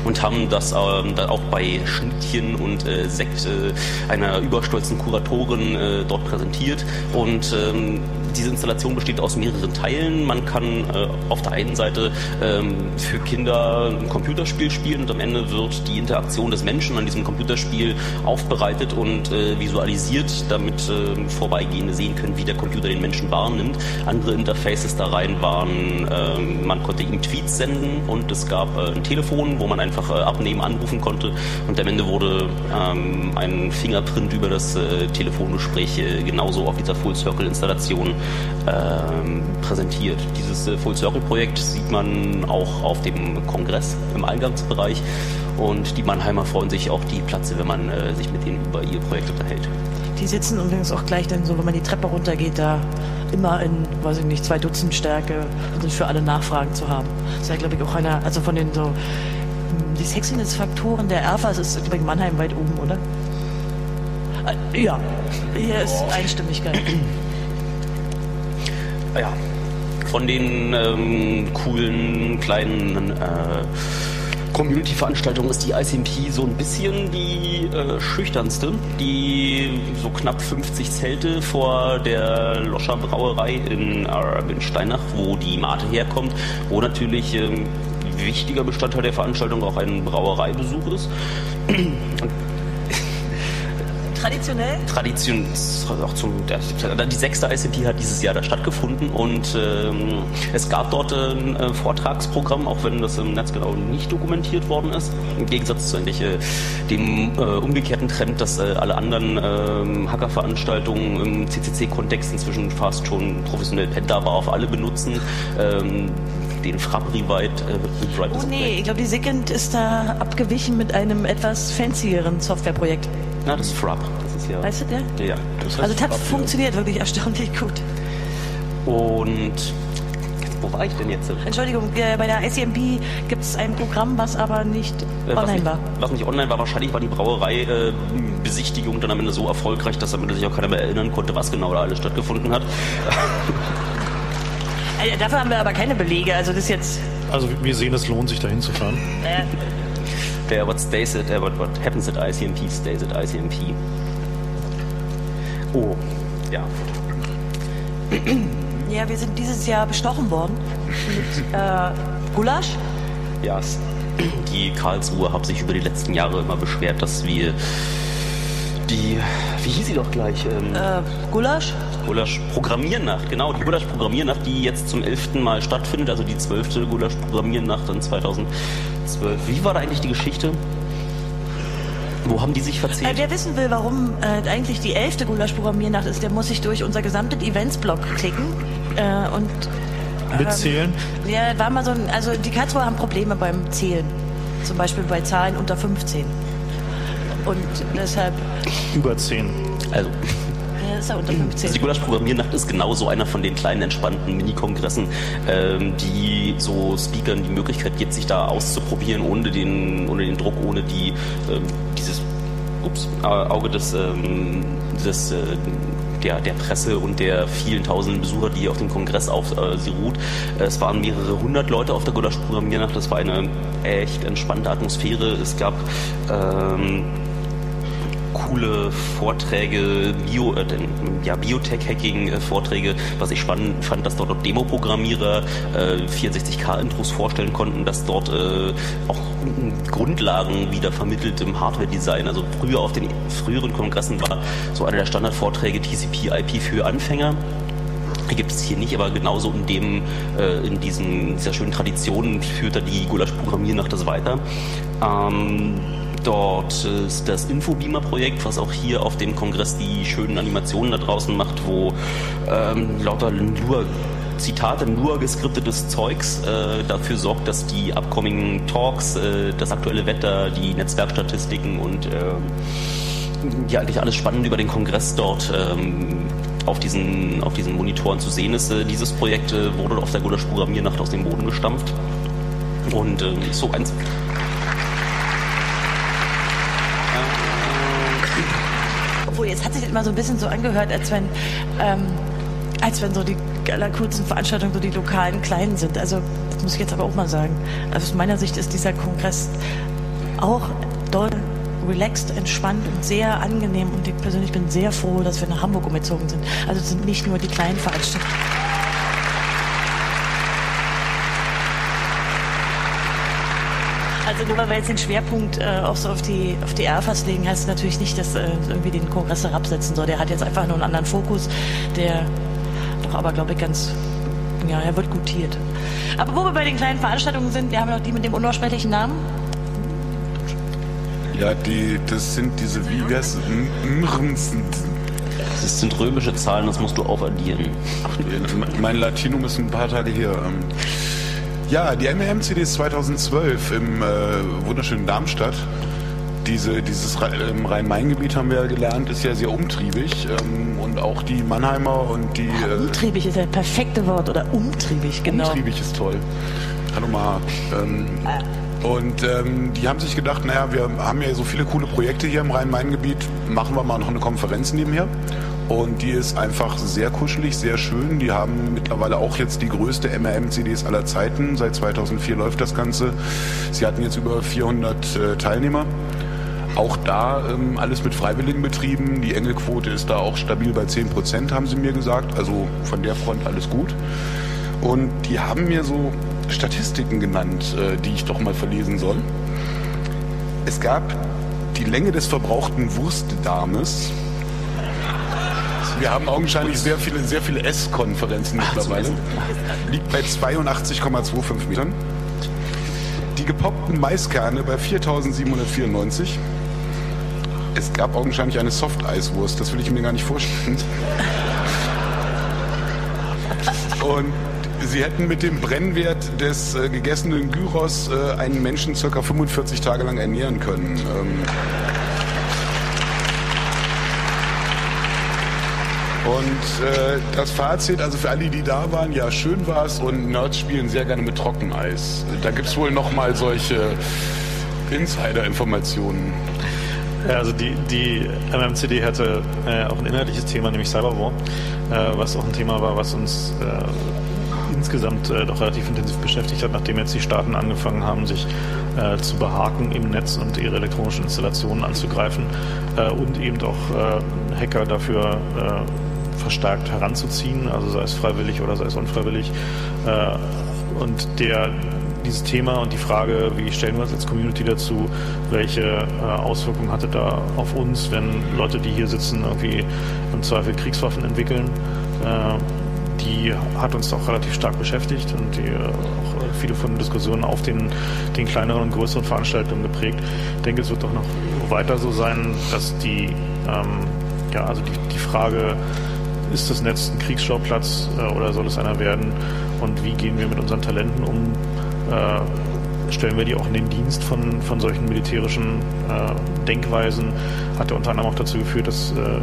und haben das ähm, dann auch bei Schnittchen und äh, Sekt äh, einer überstolzen Kuratorin äh, dort präsentiert. Und ähm, diese Installation besteht aus mehreren Teilen. Man kann äh, auf der einen Seite ähm, für Kinder ein Computerspiel spielen und am Ende wird die Interaktion des Menschen an diesem Computerspiel aufbereitet und äh, visualisiert, damit äh, Vorbeigehende sehen können, wie der Computer den Menschen wahrnimmt. Andere Interfaces da rein waren, ähm, man konnte ihm Tweets senden und es gab äh, ein Telefon, wo man einfach äh, abnehmen, anrufen konnte und am Ende wurde ähm, ein Fingerprint über das äh, Telefongespräch genauso auf dieser Full Circle Installation ähm, präsentiert. Dieses äh, Full Circle Projekt sieht man auch auf dem Kongress im Eingangsbereich und die Mannheimer freuen sich auch die Platze, wenn man äh, sich mit ihnen über ihr Projekt unterhält. Die sitzen übrigens auch gleich dann so, wenn man die Treppe runtergeht, da immer in, weiß ich nicht, zwei Dutzend Stärke und sind für alle Nachfragen zu haben. Das ist ja, glaube ich, auch einer, also von den so, hm, die Sexiness-Faktoren der Erfas ist, glaube ich, Mannheim weit oben, oder? Äh, ja, hier ist Einstimmigkeit. Ja, von den ähm, coolen kleinen äh, Community-Veranstaltungen ist die ICMP so ein bisschen die äh, schüchternste. Die so knapp 50 Zelte vor der Loscher Brauerei in, äh, in Steinach, wo die Mate herkommt, wo natürlich ähm, wichtiger Bestandteil der Veranstaltung auch ein Brauereibesuch ist. Traditionell? Tradition, auch zum, die sechste ICP hat dieses Jahr da stattgefunden und ähm, es gab dort ein äh, Vortragsprogramm, auch wenn das im Netz genau nicht dokumentiert worden ist. Im Gegensatz zu eigentlich, äh, dem äh, umgekehrten Trend, dass äh, alle anderen ähm, Hackerveranstaltungen im CCC-Kontext inzwischen fast schon professionell Pentabar auf alle benutzen. Ähm, den Frapp Rewrite. Äh, oh nee, ich glaube, die Second ist da abgewichen mit einem etwas fancieren Softwareprojekt. Na, das ist Frap. Das ist ja. Weißt du der? Ja. Das heißt also das hat funktioniert wirklich erstaunlich gut. Und wo war ich denn jetzt? Entschuldigung, äh, bei der ICMP gibt es ein Programm, was aber nicht äh, online nicht, war. Was nicht online war, wahrscheinlich war die Brauerei-Besichtigung äh, dann am Ende so erfolgreich, dass am Ende sich auch keiner mehr erinnern konnte, was genau da alles stattgefunden hat. Also, dafür haben wir aber keine Belege, also das jetzt. Also wir sehen, es lohnt sich dahin zu fahren. Äh, der what stays at, uh, what, what happens at ICMP stays at ICMP. Oh, ja. Ja, wir sind dieses Jahr bestochen worden mit äh, Gulasch. Ja, die Karlsruhe haben sich über die letzten Jahre immer beschwert, dass wir die, wie hieß sie doch gleich? Ähm, äh, Gulasch? Gulasch Programmiernacht, genau, die Gulasch Programmiernacht, die jetzt zum elften Mal stattfindet, also die zwölfte Gulasch Programmiernacht in 2012. Wie war da eigentlich die Geschichte? Wo haben die sich verzählt? Äh, wer wissen will, warum äh, eigentlich die elfte Gulasch Programmiernacht ist, der muss sich durch unser gesamtes Events-Blog klicken äh, und mitzählen. Ähm, ja, war mal so ein, also die Karlsruher haben Probleme beim Zählen, zum Beispiel bei Zahlen unter 15. Und deshalb. Über 10. Also. Ist ja unter 15. Also die Gulasch-Programmiernacht ist genauso einer von den kleinen, entspannten Mini-Kongressen, ähm, die so Speakern die Möglichkeit gibt, sich da auszuprobieren, ohne den, ohne den Druck, ohne die, ähm, dieses ups, Auge des, ähm, des äh, der, der Presse und der vielen tausenden Besucher, die auf dem Kongress auf äh, sie ruht. Es waren mehrere hundert Leute auf der Gulasch Programmiernacht. Das war eine echt entspannte Atmosphäre. Es gab ähm, coole Vorträge, Bio, äh, ja, Biotech-Hacking-Vorträge, was ich spannend fand, dass dort Demo-Programmierer äh, 64K-Intros vorstellen konnten, dass dort äh, auch Grundlagen wieder vermittelt im Hardware-Design. Also früher auf den früheren Kongressen war so einer der Standardvorträge TCP/IP für Anfänger gibt es hier nicht, aber genauso in dem, äh, in diesem, dieser schönen Tradition führt da die Gulasch-Programmiernacht das weiter. Ähm, Dort ist das Infobeamer-Projekt, was auch hier auf dem Kongress die schönen Animationen da draußen macht, wo ähm, lauter nur Zitate, nur geskriptetes Zeugs äh, dafür sorgt, dass die upcoming Talks, äh, das aktuelle Wetter, die Netzwerkstatistiken und äh, ja eigentlich alles spannend über den Kongress dort ähm, auf diesen, auf diesen Monitoren zu sehen ist. Äh, dieses Projekt äh, wurde auf der Gulasch Programmiernacht aus dem Boden gestampft und äh, ist so eins. Jetzt hat sich das immer so ein bisschen so angehört, als wenn, ähm, als wenn so die allerkurzen Veranstaltungen so die lokalen kleinen sind. Also, das muss ich jetzt aber auch mal sagen. Also aus meiner Sicht ist dieser Kongress auch doll relaxed, entspannt und sehr angenehm. Und ich persönlich bin sehr froh, dass wir nach Hamburg umgezogen sind. Also es sind nicht nur die kleinen Veranstaltungen. Also nur weil wir jetzt den Schwerpunkt äh, auch so auf die, auf die Erfas legen, heißt es natürlich nicht, dass äh, irgendwie den Kongress herabsetzen soll. Der hat jetzt einfach nur einen anderen Fokus, der doch aber, glaube ich, ganz, ja, er wird gutiert. Aber wo wir bei den kleinen Veranstaltungen sind, wir haben noch die mit dem unaussprechlichen Namen. Ja, die, das sind diese, es? Das sind römische Zahlen, das musst du aufaddieren. Mein Latinum ist ein paar Tage hier. Ja, die MM-CDs 2012 im äh, wunderschönen Darmstadt. Diese, dieses Rhein-Main-Gebiet haben wir ja gelernt, ist ja sehr umtriebig. Ähm, und auch die Mannheimer und die. Äh, umtriebig ist ja das perfekte Wort, oder umtriebig, genau. Umtriebig ist toll. Hallo Marc. Ähm, äh. Und ähm, die haben sich gedacht, naja, wir haben ja so viele coole Projekte hier im Rhein-Main-Gebiet, machen wir mal noch eine Konferenz nebenher. Und die ist einfach sehr kuschelig, sehr schön. Die haben mittlerweile auch jetzt die größte MRM-CDs aller Zeiten. Seit 2004 läuft das Ganze. Sie hatten jetzt über 400 äh, Teilnehmer. Auch da ähm, alles mit Freiwilligen betrieben. Die Engelquote ist da auch stabil bei 10 Prozent, haben sie mir gesagt. Also von der Front alles gut. Und die haben mir so Statistiken genannt, äh, die ich doch mal verlesen soll. Es gab die Länge des verbrauchten Wurstdarmes. Wir haben augenscheinlich sehr viele, sehr viele S-Konferenzen mittlerweile. Liegt bei 82,25 Metern. Die gepoppten Maiskerne bei 4794. Es gab augenscheinlich eine Softeiswurst, das will ich mir gar nicht vorstellen. Und Sie hätten mit dem Brennwert des äh, gegessenen Gyros äh, einen Menschen ca. 45 Tage lang ernähren können. Ähm und äh, das Fazit, also für alle, die da waren, ja, schön war es und Nerds spielen sehr gerne mit Trockeneis. Da gibt es wohl nochmal solche Insider-Informationen. Ja, also die, die MMCD hatte äh, auch ein inhaltliches Thema, nämlich Cyberwar, äh, was auch ein Thema war, was uns äh, insgesamt äh, doch relativ intensiv beschäftigt hat, nachdem jetzt die Staaten angefangen haben, sich äh, zu behaken im Netz und ihre elektronischen Installationen anzugreifen äh, und eben auch äh, Hacker dafür äh, verstärkt heranzuziehen, also sei es freiwillig oder sei es unfreiwillig. Äh, und der dieses Thema und die Frage, wie stellen wir uns als Community dazu, welche Auswirkungen hatte da auf uns, wenn Leute, die hier sitzen, irgendwie im Zweifel Kriegswaffen entwickeln die hat uns auch relativ stark beschäftigt und die, äh, auch viele von den Diskussionen auf den, den kleineren und größeren Veranstaltungen geprägt. Ich denke, es wird doch noch weiter so sein, dass die, ähm, ja, also die, die Frage, ist das Netz ein Kriegsschauplatz äh, oder soll es einer werden und wie gehen wir mit unseren Talenten um? Äh, stellen wir die auch in den Dienst von, von solchen militärischen äh, Denkweisen, hat ja unter anderem auch dazu geführt, dass äh,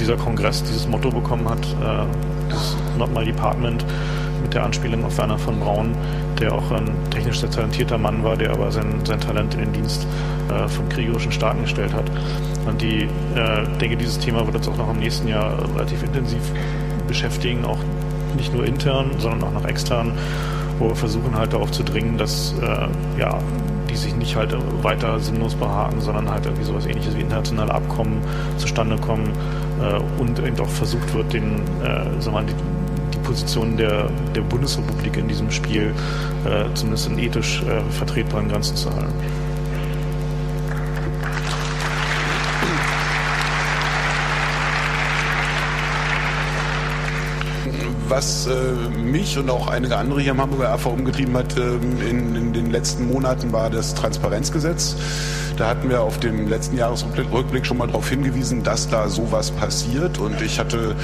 dieser Kongress dieses Motto bekommen hat, äh, das Not My Department, mit der Anspielung auf Werner von Braun, der auch ein technisch sehr talentierter Mann war, der aber sein, sein Talent in den Dienst äh, von kriegerischen Staaten gestellt hat. Und die, äh, denke, dieses Thema wird uns auch noch im nächsten Jahr relativ intensiv beschäftigen, auch nicht nur intern, sondern auch noch extern wo wir versuchen halt darauf zu dringen, dass äh, ja, die sich nicht halt weiter sinnlos behaken, sondern halt irgendwie sowas ähnliches wie internationale Abkommen zustande kommen äh, und eben auch versucht wird, den, äh, sagen wir mal, Position der, der Bundesrepublik in diesem Spiel äh, zumindest in ethisch äh, vertretbaren Grenzen zu halten. was äh, mich und auch einige andere hier am Hamburger AV umgetrieben hat äh, in, in, den letzten Monaten, war das Transparenzgesetz. Da hatten wir auf dem letzten Jahresrückblick schon mal darauf hingewiesen, dass da sowas passiert. Und ich hatte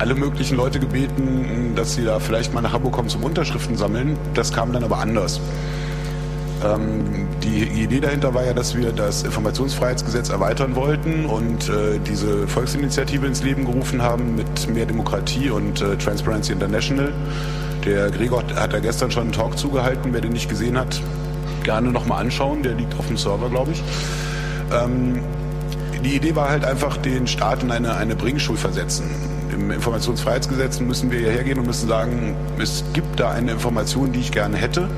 alle möglichen Leute gebeten, dass sie da vielleicht mal nach Hamburg kommen zum Unterschriften sammeln. Das kam dann aber anders. Ähm, die Idee dahinter war ja, dass wir das Informationsfreiheitsgesetz erweitern wollten und äh, diese Volksinitiative ins Leben gerufen haben mit mehr Demokratie und äh, Transparency International. Der Gregor hat da gestern schon einen Talk zugehalten. Wer den nicht gesehen hat, gerne nochmal anschauen. Der liegt auf dem Server, glaube ich. Ähm, die Idee war halt einfach, den Staat in eine, eine Bringschuld versetzen. Im Informationsfreiheitsgesetz müssen wir hierher gehen und müssen sagen, es gibt da eine Information, die ich gerne hätte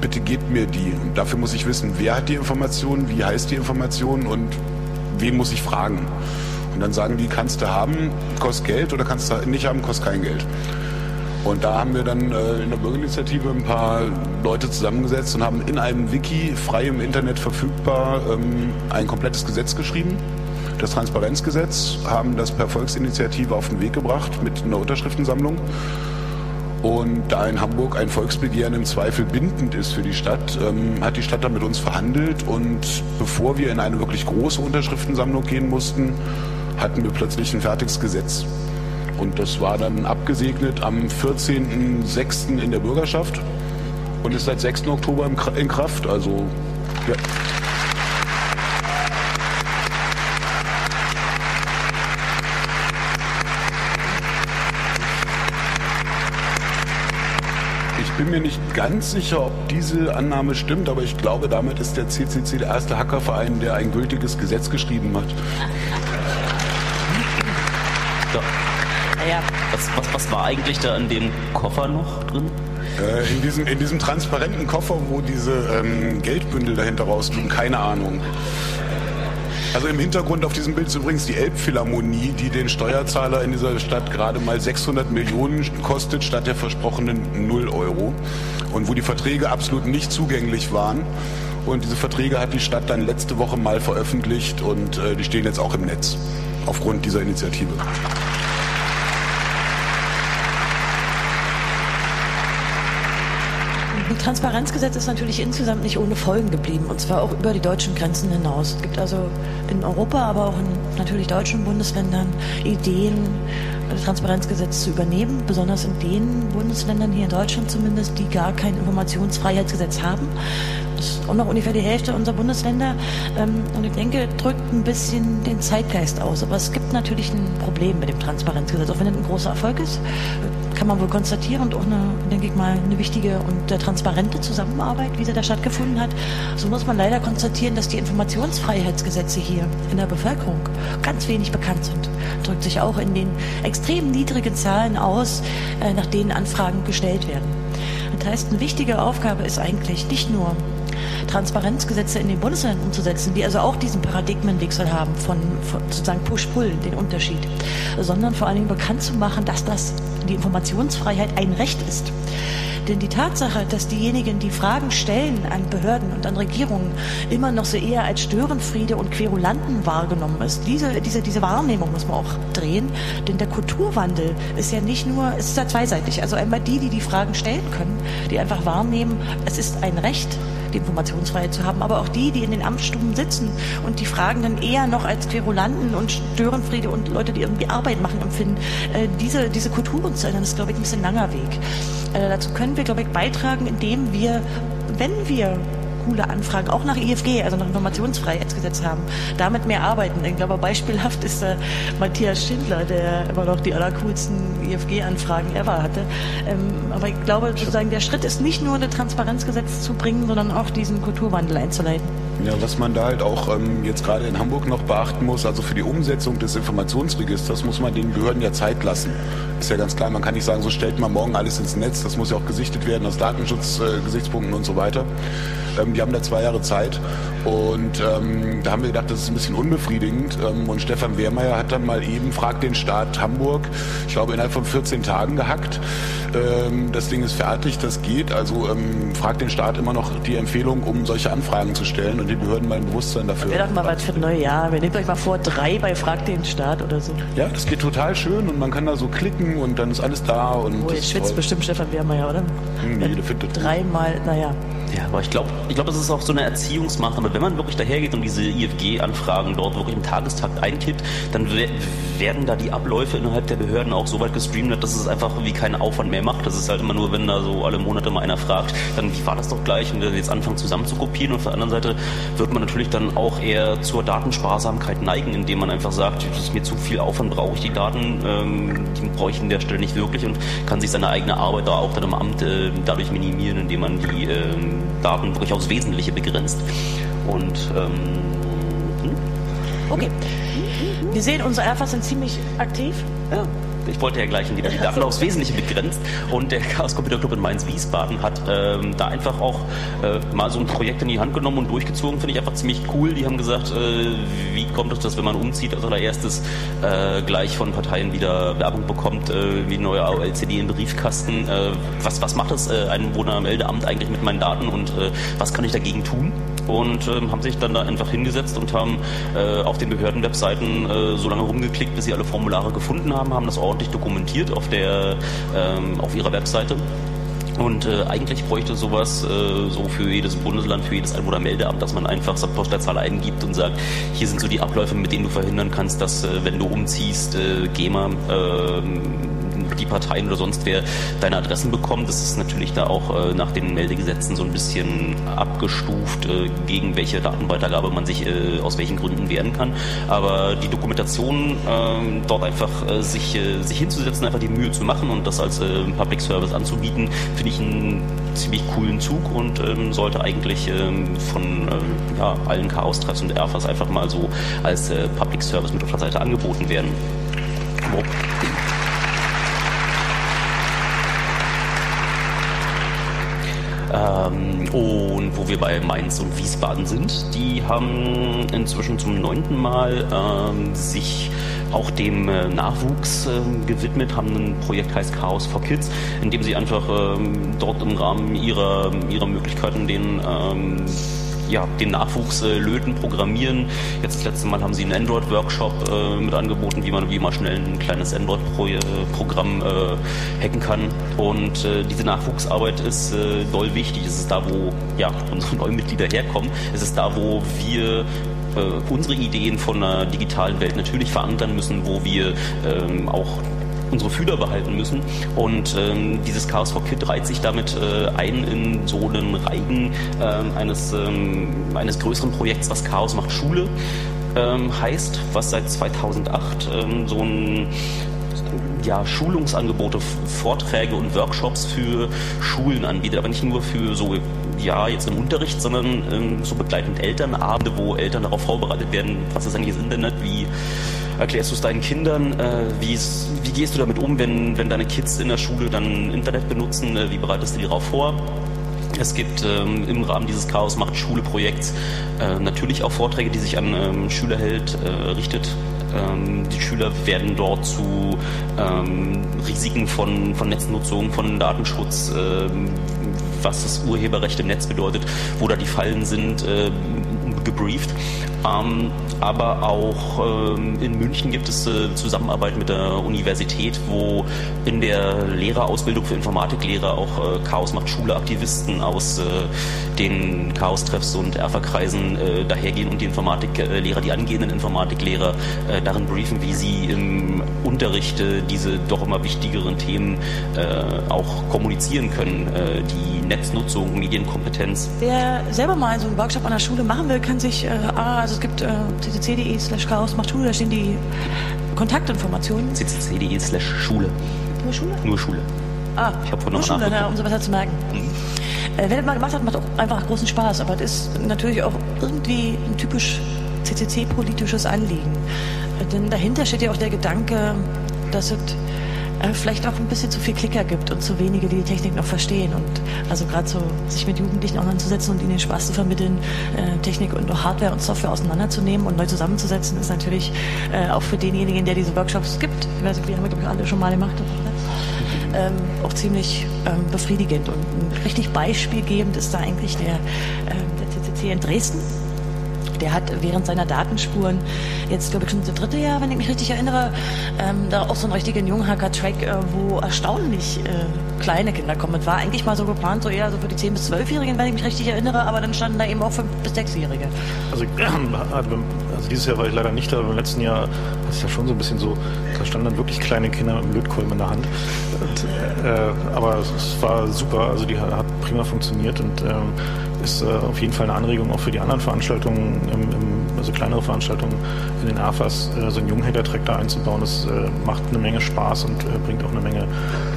bitte gebt mir die. Und dafür muss ich wissen, wer hat die Information, wie heißt die Information und wen muss ich fragen. Und dann sagen die, kannst du haben, kostet Geld oder kannst du nicht haben, kostet kein Geld. Und da haben wir dann äh, in der Bürgerinitiative ein paar Leute zusammengesetzt und haben in einem Wiki frei im Internet verfügbar ähm, ein komplettes Gesetz geschrieben. Das Transparenzgesetz haben das per Volksinitiative auf den Weg gebracht mit einer Unterschriftensammlung und da in Hamburg ein Volksbegehren im Zweifel bindend ist für die Stadt, ähm, hat die Stadt dann mit uns verhandelt. Und bevor wir in eine wirklich große Unterschriftensammlung gehen mussten, hatten wir plötzlich ein fertiges Gesetz. Und das war dann abgesegnet am 14.06. in der Bürgerschaft und ist seit 6. Oktober in Kraft. Also ja. Bin mir nicht ganz sicher, ob diese Annahme stimmt, aber ich glaube, damit ist der CCC der erste Hackerverein, der ein gültiges Gesetz geschrieben hat. So. Ja. Was, was, was war eigentlich da in dem Koffer noch drin? Äh, in, diesem, in diesem transparenten Koffer, wo diese ähm, Geldbündel dahinter rausliegen, keine Ahnung. Also im Hintergrund auf diesem Bild ist übrigens die Elbphilharmonie, die den Steuerzahler in dieser Stadt gerade mal 600 Millionen kostet, statt der versprochenen 0 Euro. Und wo die Verträge absolut nicht zugänglich waren. Und diese Verträge hat die Stadt dann letzte Woche mal veröffentlicht und äh, die stehen jetzt auch im Netz aufgrund dieser Initiative. Transparenzgesetz ist natürlich insgesamt nicht ohne Folgen geblieben, und zwar auch über die deutschen Grenzen hinaus. Es gibt also in Europa, aber auch in natürlich deutschen Bundesländern Ideen, das Transparenzgesetz zu übernehmen, besonders in den Bundesländern hier in Deutschland zumindest, die gar kein Informationsfreiheitsgesetz haben. Ist auch noch ungefähr die Hälfte unserer Bundesländer. Ähm, und ich denke, drückt ein bisschen den Zeitgeist aus. Aber es gibt natürlich ein Problem mit dem Transparenzgesetz, auch wenn es ein großer Erfolg ist kann man wohl konstatieren und auch eine, denke ich mal, eine wichtige und transparente Zusammenarbeit, wie sie da stattgefunden hat. So muss man leider konstatieren, dass die Informationsfreiheitsgesetze hier in der Bevölkerung ganz wenig bekannt sind. Drückt sich auch in den extrem niedrigen Zahlen aus, äh, nach denen Anfragen gestellt werden. Das heißt, eine wichtige Aufgabe ist eigentlich nicht nur Transparenzgesetze in den Bundesländern umzusetzen, die also auch diesen Paradigmenwechsel haben von, von sozusagen Push-Pull, den Unterschied, sondern vor allen Dingen bekannt zu machen, dass das die Informationsfreiheit ein Recht ist. Denn die Tatsache, dass diejenigen, die Fragen stellen an Behörden und an Regierungen, immer noch so eher als Störenfriede und Querulanten wahrgenommen ist, diese, diese, diese Wahrnehmung muss man auch drehen. Denn der Kulturwandel ist ja nicht nur, es ist ja zweiseitig. Also einmal die, die die Fragen stellen können, die einfach wahrnehmen, es ist ein Recht, die Informationsfreiheit zu haben, aber auch die, die in den Amtsstuben sitzen und die Fragen dann eher noch als Querulanten und Störenfriede und Leute, die irgendwie Arbeit machen, empfinden. Äh, diese, diese Kulturen zu ändern, ist, glaube ich, ein bisschen langer Weg. Äh, dazu können wir, glaube ich, beitragen, indem wir, wenn wir coole Anfragen, auch nach IFG, also nach Informationsfreiheitsgesetz haben, damit mehr arbeiten. Ich glaube, beispielhaft ist äh, Matthias Schindler, der immer noch die allercoolsten IFG-Anfragen ever hatte. Ähm, aber ich glaube, sozusagen, der Schritt ist nicht nur, ein Transparenzgesetz zu bringen, sondern auch diesen Kulturwandel einzuleiten. Ja, was man da halt auch ähm, jetzt gerade in Hamburg noch beachten muss, also für die Umsetzung des Informationsregisters muss man den Behörden ja Zeit lassen. Ist ja ganz klar, man kann nicht sagen, so stellt man morgen alles ins Netz, das muss ja auch gesichtet werden aus Datenschutzgesichtspunkten äh, und so weiter. Ähm, die haben da zwei Jahre Zeit und ähm, da haben wir gedacht, das ist ein bisschen unbefriedigend ähm, und Stefan Wehrmeier hat dann mal eben Fragt den Staat Hamburg, ich glaube innerhalb von 14 Tagen gehackt. Ähm, das Ding ist fertig, das geht, also ähm, fragt den Staat immer noch die Empfehlung, um solche Anfragen zu stellen und die Behörden mal ein Bewusstsein dafür. Wäre doch mal was für ein neues Jahr. Wir nehmen euch mal vor, drei bei Fragt den Staat oder so. Ja, das geht total schön und man kann da so klicken und dann ist alles da. Und oh, jetzt schwitzt bestimmt Stefan Wehrmeier, oder? Hm, nee, der findet Dreimal, naja. Ja, aber ich glaube, ich glaube, das ist auch so eine Erziehungsmaßnahme. Wenn man wirklich dahergeht und diese IFG-Anfragen dort wirklich im Tagestakt einkippt, dann werden da die Abläufe innerhalb der Behörden auch so weit gestreamt, dass es einfach wie keinen Aufwand mehr macht. Das ist halt immer nur, wenn da so alle Monate mal einer fragt, dann wie war das doch gleich und jetzt anfangen zusammen zu kopieren. Und auf der anderen Seite wird man natürlich dann auch eher zur Datensparsamkeit neigen, indem man einfach sagt, das ist mir zu viel Aufwand, brauche ich die Daten, ähm, die brauche ich an der Stelle nicht wirklich und kann sich seine eigene Arbeit da auch dann im Amt äh, dadurch minimieren, indem man die ähm, Daten wirklich aufs Wesentliche begrenzt. Und ähm, hm? okay. Wir sehen, unsere Erfas sind ziemlich aktiv. Ja ich wollte ja gleich, man die Daten aufs Wesentliche begrenzt. Und der Chaos Computer Club in Mainz-Wiesbaden hat ähm, da einfach auch äh, mal so ein Projekt in die Hand genommen und durchgezogen. Finde ich einfach ziemlich cool. Die haben gesagt, äh, wie kommt es, dass wenn man umzieht, als allererstes äh, gleich von Parteien wieder Werbung bekommt, äh, wie neue AOL-CD im Briefkasten. Äh, was, was macht das äh, Einwohnermeldeamt eigentlich mit meinen Daten und was kann ich dagegen tun? Und ähm, haben sich dann da einfach hingesetzt und haben äh, auf den Behördenwebseiten äh, so lange rumgeklickt, bis sie alle Formulare gefunden haben, haben das ordentlich dokumentiert auf, der, ähm, auf ihrer Webseite. Und äh, eigentlich bräuchte sowas äh, so für jedes Bundesland, für jedes Einwohnermeldeamt, dass man einfach seine Postleitzahl eingibt und sagt, hier sind so die Abläufe, mit denen du verhindern kannst, dass äh, wenn du umziehst, äh, GEMA äh, die Parteien oder sonst wer deine Adressen bekommt. Das ist natürlich da auch äh, nach den Meldegesetzen so ein bisschen abgestuft, äh, gegen welche Datenweitergabe man sich äh, aus welchen Gründen wehren kann. Aber die Dokumentation ähm, dort einfach äh, sich, äh, sich hinzusetzen, einfach die Mühe zu machen und das als äh, Public Service anzubieten, finde ich einen ziemlich coolen Zug und ähm, sollte eigentlich ähm, von ähm, ja, allen Chaos-Treffs und Erfas einfach mal so als Public Service mit auf der Seite angeboten werden. Wupp. Ähm, und wo wir bei Mainz und Wiesbaden sind, die haben inzwischen zum neunten Mal ähm, sich auch dem äh, Nachwuchs äh, gewidmet, haben ein Projekt heißt Chaos for Kids, in dem sie einfach ähm, dort im Rahmen ihrer, ihrer Möglichkeiten den ähm, ja, den Nachwuchs äh, löten, programmieren. Jetzt das letzte Mal haben sie einen Android-Workshop äh, mit angeboten, wie man, wie man schnell ein kleines Android-Programm äh, hacken kann. Und äh, diese Nachwuchsarbeit ist äh, doll wichtig. Es ist da, wo ja, unsere neuen Mitglieder herkommen. Es ist da, wo wir äh, unsere Ideen von einer digitalen Welt natürlich verankern müssen, wo wir ähm, auch unsere Fühler behalten müssen. Und ähm, dieses Chaos for Kid reiht sich damit äh, ein in so einen Reigen äh, eines, ähm, eines größeren Projekts, was Chaos macht Schule ähm, heißt, was seit 2008 ähm, so ein ja, Schulungsangebote, Vorträge und Workshops für Schulen anbietet, aber nicht nur für so, ja, jetzt im Unterricht, sondern ähm, so begleitend Elternabende, wo Eltern darauf vorbereitet werden, was ist eigentlich das Internet, wie erklärst du es deinen Kindern? Äh, wie gehst du damit um, wenn, wenn deine Kids in der Schule dann Internet benutzen? Äh, wie bereitest du die darauf vor? Es gibt ähm, im Rahmen dieses Chaos macht Schule Projekts äh, natürlich auch Vorträge, die sich an ähm, Schülerheld äh, richtet. Ähm, die Schüler werden dort zu ähm, Risiken von, von Netznutzung, von Datenschutz, ähm, was das Urheberrecht im Netz bedeutet, wo da die Fallen sind, äh, gebrieft. Ähm, aber auch ähm, in München gibt es äh, Zusammenarbeit mit der Universität, wo in der Lehrerausbildung für Informatiklehrer auch äh, Chaos macht Schule Aktivisten aus äh, den Chaos-Treffs und Erfa-Kreisen äh, dahergehen und die Informatiklehrer, die angehenden Informatiklehrer äh, darin briefen, wie sie im Unterricht äh, diese doch immer wichtigeren Themen auch kommunizieren können. die Netznutzung, Medienkompetenz. Wer selber mal so einen Workshop an der Schule machen will, kann sich, ah, also es gibt äh, ccc.de slash chaos macht Schule, da stehen die Kontaktinformationen. ccc.de slash Schule. Nur Schule? Nur Schule. Ah, ich habe nur Schule, na, um so besser zu merken. Mhm. Äh, wer das mal gemacht hat, macht auch einfach großen Spaß, aber das ist natürlich auch irgendwie ein typisch CCC-politisches Anliegen. Denn dahinter steht ja auch der Gedanke, dass es äh, vielleicht auch ein bisschen zu viel Klicker gibt und zu wenige, die die Technik noch verstehen. Und also gerade so sich mit Jugendlichen auseinanderzusetzen und ihnen Spaß zu vermitteln, äh, Technik und Hardware und Software auseinanderzunehmen und neu zusammenzusetzen, ist natürlich äh, auch für denjenigen, der diese Workshops gibt, ich weiß nicht, wir haben wir glaube ich alle schon mal gemacht, ähm, auch ziemlich ähm, befriedigend. Und richtig beispielgebend ist da eigentlich der, äh, der CCC in Dresden Der hat während seiner Datenspuren jetzt, glaube ich, schon das dritte Jahr, wenn ich mich richtig erinnere, ähm, da auch so einen richtigen Junghacker-Track, äh, wo erstaunlich äh, kleine Kinder kommen. Es war eigentlich mal so geplant, so eher so für die 10- bis 12-Jährigen, wenn ich mich richtig erinnere, aber dann standen da eben auch 5- bis 6-Jährige. Also, also, dieses Jahr war ich leider nicht da, aber im letzten Jahr hat es ja schon so ein bisschen so, da standen dann wirklich kleine Kinder mit einem Lötkolben in der Hand. Und, äh, aber es war super, also die hat prima funktioniert und ähm, ist äh, auf jeden Fall eine Anregung auch für die anderen Veranstaltungen, im, im, also kleinere Veranstaltungen in den AFAS, äh, so einen Junghacker-Track da einzubauen. Das äh, macht eine Menge Spaß und äh, bringt auch eine Menge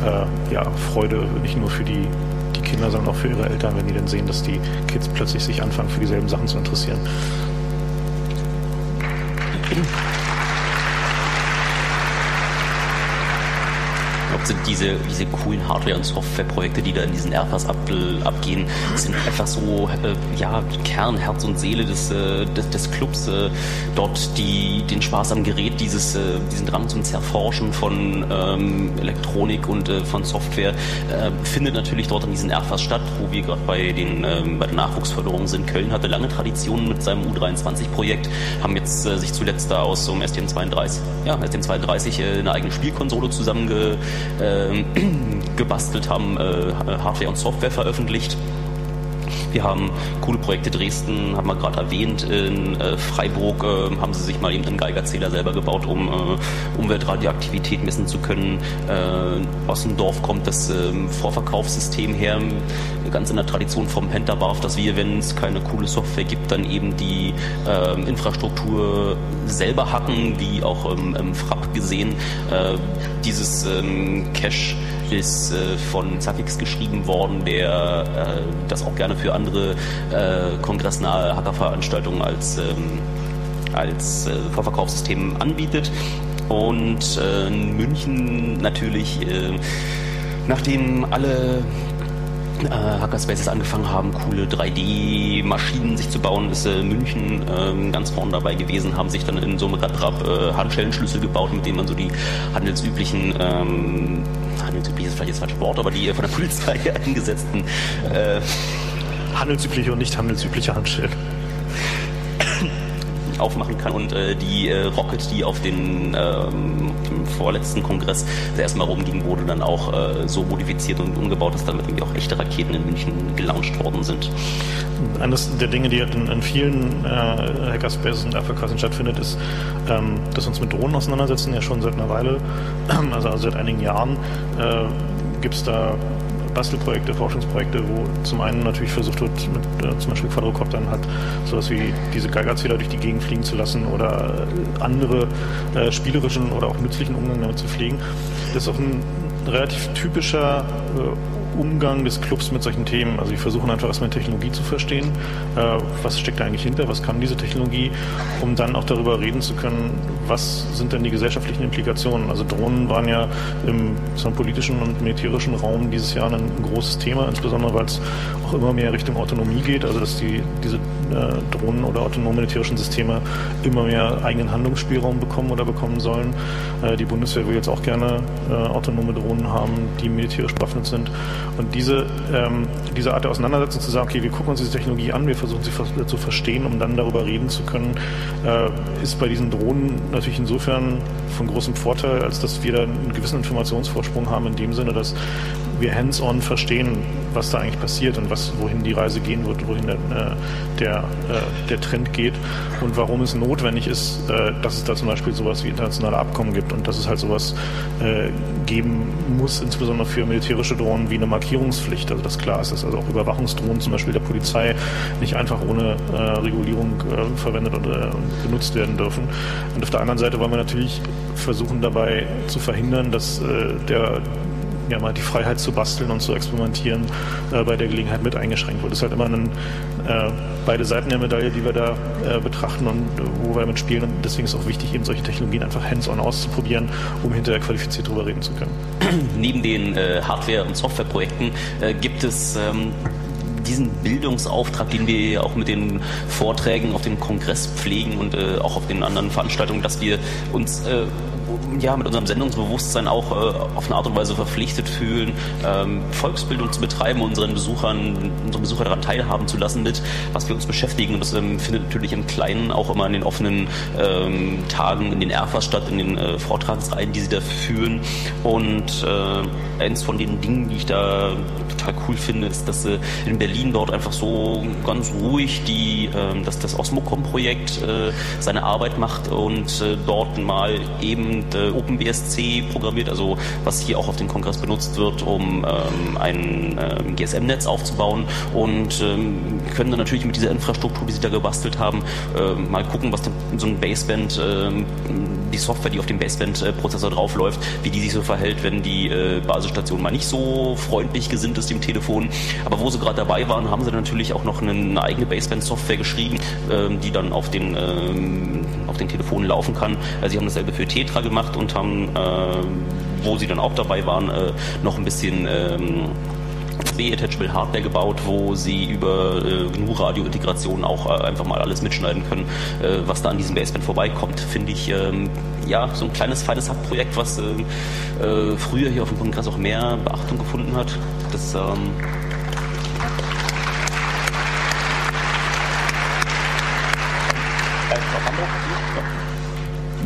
äh, ja, Freude, nicht nur für die, die Kinder, sondern auch für ihre Eltern, wenn die dann sehen, dass die Kids plötzlich sich anfangen, für dieselben Sachen zu interessieren. Sind diese, diese coolen Hardware- und Softwareprojekte, die da in diesen Airfas ab, abgehen, sind einfach so äh, ja, Kern, Herz und Seele des, äh, des, des Clubs. Äh, dort die, den Spaß am Gerät, dieses, äh, diesen Drang zum Zerforschen von ähm, Elektronik und äh, von Software äh, findet natürlich dort an diesen Airfas statt, wo wir gerade bei, den, ähm, bei der Nachwuchsförderung sind. Köln hatte lange Traditionen mit seinem U23-Projekt, haben jetzt sich zuletzt da aus so einem STM32, ja, STM32 eine eigene Spielkonsole zusammenge äh, gebastelt haben, äh, Hardware und Software veröffentlicht. Wir haben coole Projekte Dresden, haben wir gerade erwähnt. In äh, Freiburg äh, haben sie sich mal eben einen Geigerzähler selber gebaut, um äh, Umweltradioaktivität messen zu können. Äh, aus dem Dorf kommt das ähm, Vorverkaufssystem her, ganz in der Tradition vom Pentabarf, dass wir, wenn es keine coole Software gibt, dann eben die ähm, Infrastruktur selber hacken, wie auch im, im Frapp gesehen. Äh, dieses ähm, Cache ist äh, von Zafix geschrieben worden, der äh, das auch gerne für andere äh, kongressnahe Hackerveranstaltungen als, ähm, als äh, Vorverkaufssystem anbietet. Und äh, in München natürlich, nachdem alle äh, Hackerspaces angefangen haben, coole 3D-Maschinen sich zu bauen, ist äh, München äh, ganz vorne dabei gewesen, haben sich dann in so einem Radrap äh, Handschellenschlüssel gebaut, mit denen man so die handelsüblichen, ähm, handelsüblich ist vielleicht das falsche Wort, aber die äh, von der Polizei eingesetzten äh, handelsübliche und nicht handelsübliche Handschellen aufmachen kann und äh, die äh, Rocket, die auf den ähm, vorletzten Kongress erstmal rumging, wurde dann auch äh, so modifiziert und umgebaut, dass damit irgendwie auch echte Raketen in München gelauncht worden sind. Eines der Dinge, die in, in vielen äh, Hackerspaces und FKs stattfindet, ist, ähm, dass wir uns mit Drohnen auseinandersetzen, ja schon seit einer Weile, also, also seit einigen Jahren äh, gibt es da Bastelprojekte, Forschungsprojekte, wo zum einen natürlich versucht wird, mit äh, zum Beispiel Quadrocoptern halt sowas wie diese Geigerzähler durch die Gegend fliegen zu lassen oder äh, andere äh, spielerischen oder auch nützlichen Umgang damit zu pflegen. Das ist auch ein relativ typischer äh, Umgang des Clubs mit solchen Themen. Also wir versuchen einfach erstmal Technologie zu verstehen. Äh, was steckt da eigentlich hinter? Was kann diese Technologie? Um dann auch darüber reden zu können, was sind denn die gesellschaftlichen Implikationen? Also Drohnen waren ja im so politischen und militärischen Raum dieses Jahr ein großes Thema, insbesondere weil es auch immer mehr Richtung Autonomie geht, also dass die, diese äh, Drohnen oder autonomen militärischen Systeme immer mehr eigenen Handlungsspielraum bekommen oder bekommen sollen. Äh, die Bundeswehr will jetzt auch gerne äh, autonome Drohnen haben, die militärisch bewaffnet sind. Und diese, ähm, diese Art der Auseinandersetzung zu sagen, okay, wir gucken uns diese Technologie an, wir versuchen sie zu verstehen, um dann darüber reden zu können, äh, ist bei diesen Drohnen natürlich insofern von großem Vorteil, als dass wir da einen gewissen Informationsvorsprung haben in dem Sinne, dass wir hands-on verstehen, was da eigentlich passiert und was, wohin die Reise gehen wird, wohin der, äh, der, äh, der Trend geht und warum es notwendig ist, äh, dass es da zum Beispiel sowas wie internationale Abkommen gibt und dass es halt sowas geben muss, insbesondere für militärische Drohnen wie eine Markierungspflicht, also dass klar ist, dass also auch Überwachungsdrohnen zum Beispiel der Polizei nicht einfach ohne Regulierung verwendet und benutzt werden dürfen. Und auf der anderen Seite wollen wir natürlich versuchen dabei zu verhindern, dass der ja mal die Freiheit zu basteln und zu experimentieren äh, bei der Gelegenheit mit eingeschränkt wird. Das ist halt immer ein, äh, beide Seiten der Medaille, die wir da äh, betrachten und äh, wo wir mitspielen. Und deswegen ist auch wichtig, eben solche Technologien einfach hands-on auszuprobieren, um hinterher qualifiziert darüber reden zu können. Neben den äh, Hardware- und Softwareprojekten äh, gibt es ähm diesen Bildungsauftrag, den wir auch mit den Vorträgen auf dem Kongress pflegen und äh, auch auf den anderen Veranstaltungen, dass wir uns äh, ja, mit unserem Sendungsbewusstsein auch äh, auf eine Art und Weise verpflichtet fühlen, ähm, Volksbildung zu betreiben, unseren Besuchern, unsere Besucher daran teilhaben zu lassen mit, was wir uns beschäftigen. Und das ähm, findet natürlich im Kleinen auch immer in den offenen ähm, Tagen in den Erfas statt, in den äh, Vortragsreihen, die sie da führen. Und äh, eins von den Dingen, die ich da total cool finde, ist, dass äh, in Berlin dort einfach so ganz ruhig die, äh, dass das Osmocom-Projekt äh, seine Arbeit macht und äh, dort mal eben äh, OpenBSC programmiert, also was hier auch auf dem Kongress benutzt wird, um ähm, ein ähm, GSM-Netz aufzubauen. Und ähm, können dann natürlich mit dieser Infrastruktur, die sie da gebastelt haben, äh, mal gucken, was denn so ein Baseband, äh, die Software, die auf dem Baseband-Prozessor draufläuft, wie die sich so verhält, wenn die äh, Basisstation mal nicht so freundlich gesinnt ist dem Telefon. Aber wo sie gerade dabei waren, haben sie natürlich auch noch eine eigene Baseband-Software geschrieben, ähm, die dann auf den, ähm, auf den Telefonen laufen kann. Also sie haben dasselbe für Tetra gemacht und haben, äh, wo sie dann auch dabei waren, äh, noch ein bisschen ähm, B-Attachable Hardware gebaut, wo sie über äh, GNU-Radio-Integration auch äh, einfach mal alles mitschneiden können, äh, was da an diesem Baseband vorbeikommt. Finde ich ähm, ja so ein kleines, feines Hub-Projekt, was äh, äh, früher hier auf dem Kongress auch mehr Beachtung gefunden hat. Das ähm,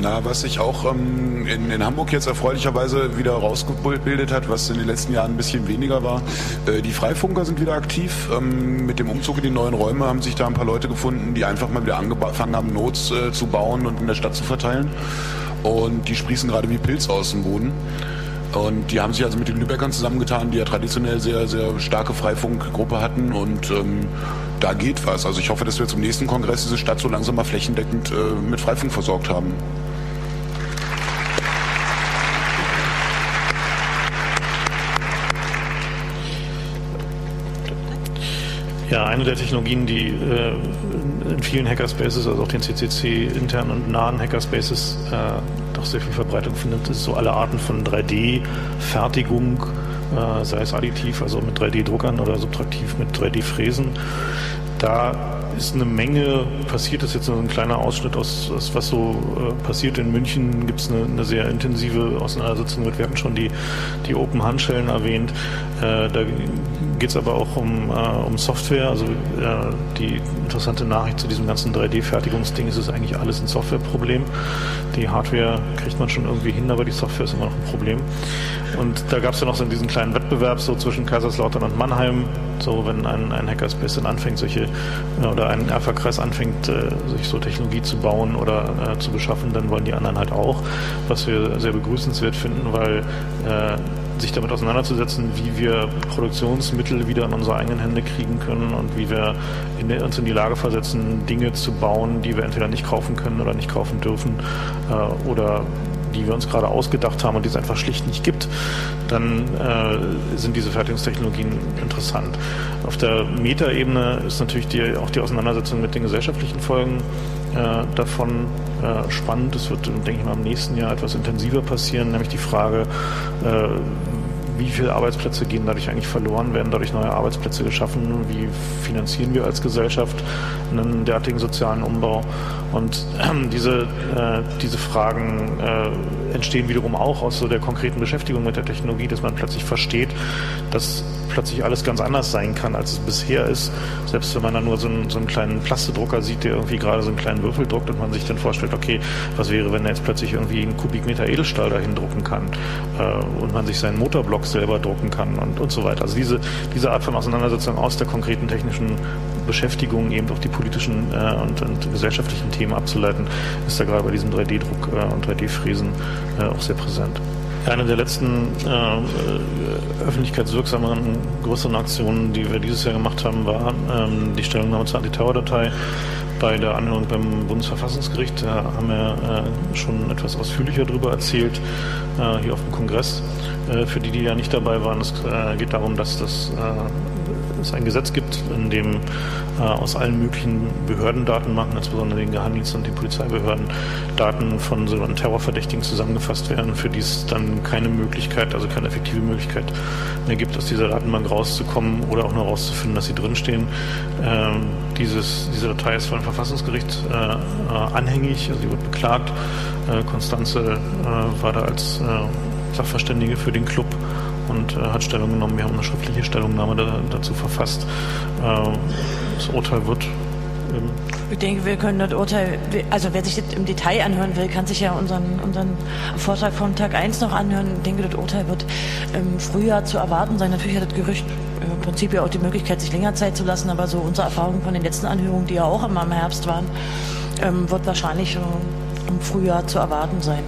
Na, was sich auch ähm, in, in, Hamburg jetzt erfreulicherweise wieder rausgebildet hat, was in den letzten Jahren ein bisschen weniger war, äh, die Freifunker sind wieder aktiv. Ähm, mit dem Umzug in die neuen Räume haben sich da ein paar Leute gefunden, die einfach mal wieder angefangen haben, Notes äh, zu bauen und in der Stadt zu verteilen. Und die sprießen gerade wie Pilze aus dem Boden. Und die haben sich also mit den Lübeckern zusammengetan, die ja traditionell sehr, sehr starke Freifunkgruppe hatten. Und ähm, da geht was. Also ich hoffe, dass wir zum nächsten Kongress diese Stadt so langsam mal flächendeckend äh, mit Freifunk versorgt haben. Ja, eine der Technologien, die äh, in vielen Hackerspaces, also auch den CCC internen und nahen Hackerspaces, äh, doch sehr viel Verbreitung findet, ist so alle Arten von 3D-Fertigung, äh, sei es additiv, also mit 3D-Druckern oder subtraktiv mit 3D-Fräsen. Da ist eine Menge passiert. Das ist jetzt nur ein kleiner Ausschnitt aus, aus was so äh, passiert. In München gibt es eine, eine, sehr intensive Auseinandersetzung mit. Wir hatten schon die, die Open Handschellen erwähnt. Äh, da geht es aber auch um, äh, um Software. Also äh, die interessante Nachricht zu diesem ganzen 3D-Fertigungsding ist es eigentlich alles ein Softwareproblem. Die Hardware kriegt man schon irgendwie hin, aber die Software ist immer noch ein Problem. Und da gab es ja noch so diesen kleinen Wettbewerb so zwischen Kaiserslautern und Mannheim. So, wenn ein, ein Hackerspace dann anfängt, solche oder ein Erfa-Kreis anfängt, äh, sich so Technologie zu bauen oder äh, zu beschaffen, dann wollen die anderen halt auch, was wir sehr begrüßenswert finden, weil äh, sich damit auseinanderzusetzen, wie wir Produktionsmittel wieder in unsere eigenen Hände kriegen können und wie wir in, uns in die Lage versetzen, Dinge zu bauen, die wir entweder nicht kaufen können oder nicht kaufen dürfen äh, oder die wir uns gerade ausgedacht haben und die es einfach schlicht nicht gibt, dann äh, sind diese Fertigungstechnologien interessant. Auf der Metaebene ist natürlich die, auch die Auseinandersetzung mit den gesellschaftlichen Folgen äh, davon äh, spannend. Es wird, denke ich mal, im nächsten Jahr etwas intensiver passieren, nämlich die Frage, äh, wie viele Arbeitsplätze gehen dadurch eigentlich verloren, werden dadurch neue Arbeitsplätze geschaffen, wie finanzieren wir als Gesellschaft einen derartigen sozialen Umbau. Und diese, äh, diese Fragen äh, entstehen wiederum auch aus so der konkreten Beschäftigung mit der Technologie, dass man plötzlich versteht, dass plötzlich alles ganz anders sein kann, als es bisher ist. Selbst wenn man dann nur so einen, so einen kleinen Plastedrucker sieht, der irgendwie gerade so einen kleinen Würfel druckt und man sich dann vorstellt, okay, was wäre, wenn er jetzt plötzlich irgendwie einen Kubikmeter Edelstahl dahin drucken kann äh, und man sich seinen Motorblock selber drucken kann und, und so weiter. Also diese, diese Art von Auseinandersetzung aus der konkreten technischen Beschäftigung eben auch die politischen äh, und, und, gesellschaftlichen Themen abzuleiten, ist da gerade bei diesem 3D-Druck äh, und 3D-Fräsen äh, auch sehr präsent. Eine der letzten äh, öffentlichkeitswirksameren größeren Aktionen, die wir dieses Jahr gemacht haben, war ähm, die Stellungnahme zur Anti-Terror-Datei bei der Anhörung beim Bundesverfassungsgericht. Da haben wir äh, schon etwas ausführlicher darüber erzählt, äh, hier auf dem Kongress. Äh, für die, die ja nicht dabei waren, es äh, geht darum, dass das äh, es ein Gesetz gibt, in dem äh, aus allen möglichen Behördendatenbanken, insbesondere den Geheimdiensten und den Polizeibehörden, Daten von sogenannten Terrorverdächtigen zusammengefasst werden, für die es dann keine Möglichkeit, also keine effektive Möglichkeit mehr gibt, aus dieser Datenbank rauszukommen oder auch nur herauszufinden, dass sie drinstehen. Ähm, dieses, diese Datei ist vor dem Verfassungsgericht äh, anhängig, also sie wird beklagt. Äh, Konstanze äh, war da als äh, Sachverständige für den Club und äh, hat Stellung genommen. Wir haben eine schriftliche Stellungnahme da, dazu verfasst. Äh, das Urteil wird ich denke, wir können das Urteil, also wer sich das im Detail anhören will, kann sich ja unseren, unseren Vortrag von Tag 1 noch anhören. Ich denke, das Urteil wird im Frühjahr zu erwarten sein. Natürlich hat das Gerücht im Prinzip ja auch die Möglichkeit, sich länger Zeit zu lassen, aber so unsere Erfahrung von den letzten Anhörungen, die ja auch immer im Herbst waren, ähm, wird wahrscheinlich schon im Frühjahr zu erwarten sein.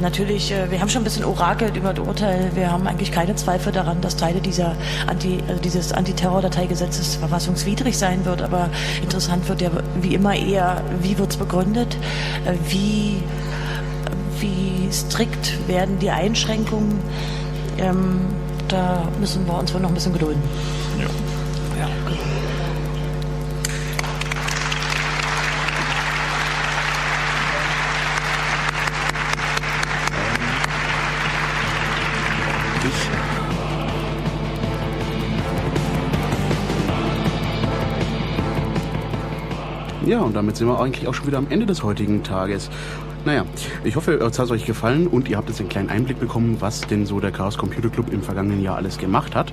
Natürlich, äh, wir haben schon ein bisschen orakelt über das Urteil. Wir haben eigentlich keine Zweifel daran, dass Teile dieser Anti, also dieses Antiterror-Dateigesetzes verfassungswidrig sein wird. Aber interessant wird ja wie immer eher, wie wird es begründet, äh, wie, wie strikt werden die Einschränkungen. Ähm, da müssen wir uns wohl noch ein bisschen gedulden. Ja. ja. Ja, und damit sind wir eigentlich auch schon wieder am Ende des heutigen Tages. Naja, ich hoffe, es hat euch gefallen und ihr habt jetzt einen kleinen Einblick bekommen, was denn so der Chaos Computer Club im vergangenen Jahr alles gemacht hat.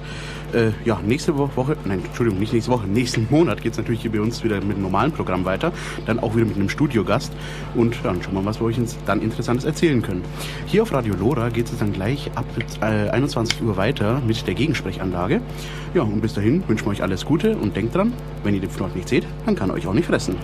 Äh, ja, nächste Woche, nein, Entschuldigung, nicht nächste Woche, nächsten Monat geht es natürlich hier bei uns wieder mit einem normalen Programm weiter, dann auch wieder mit einem Studiogast und dann schauen wir mal, was wir euch dann Interessantes erzählen können. Hier auf Radio Lora geht es dann gleich ab äh, 21 Uhr weiter mit der Gegensprechanlage. Ja, und bis dahin wünschen wir euch alles Gute und denkt dran, wenn ihr den Fnord nicht seht, dann kann er euch auch nicht fressen.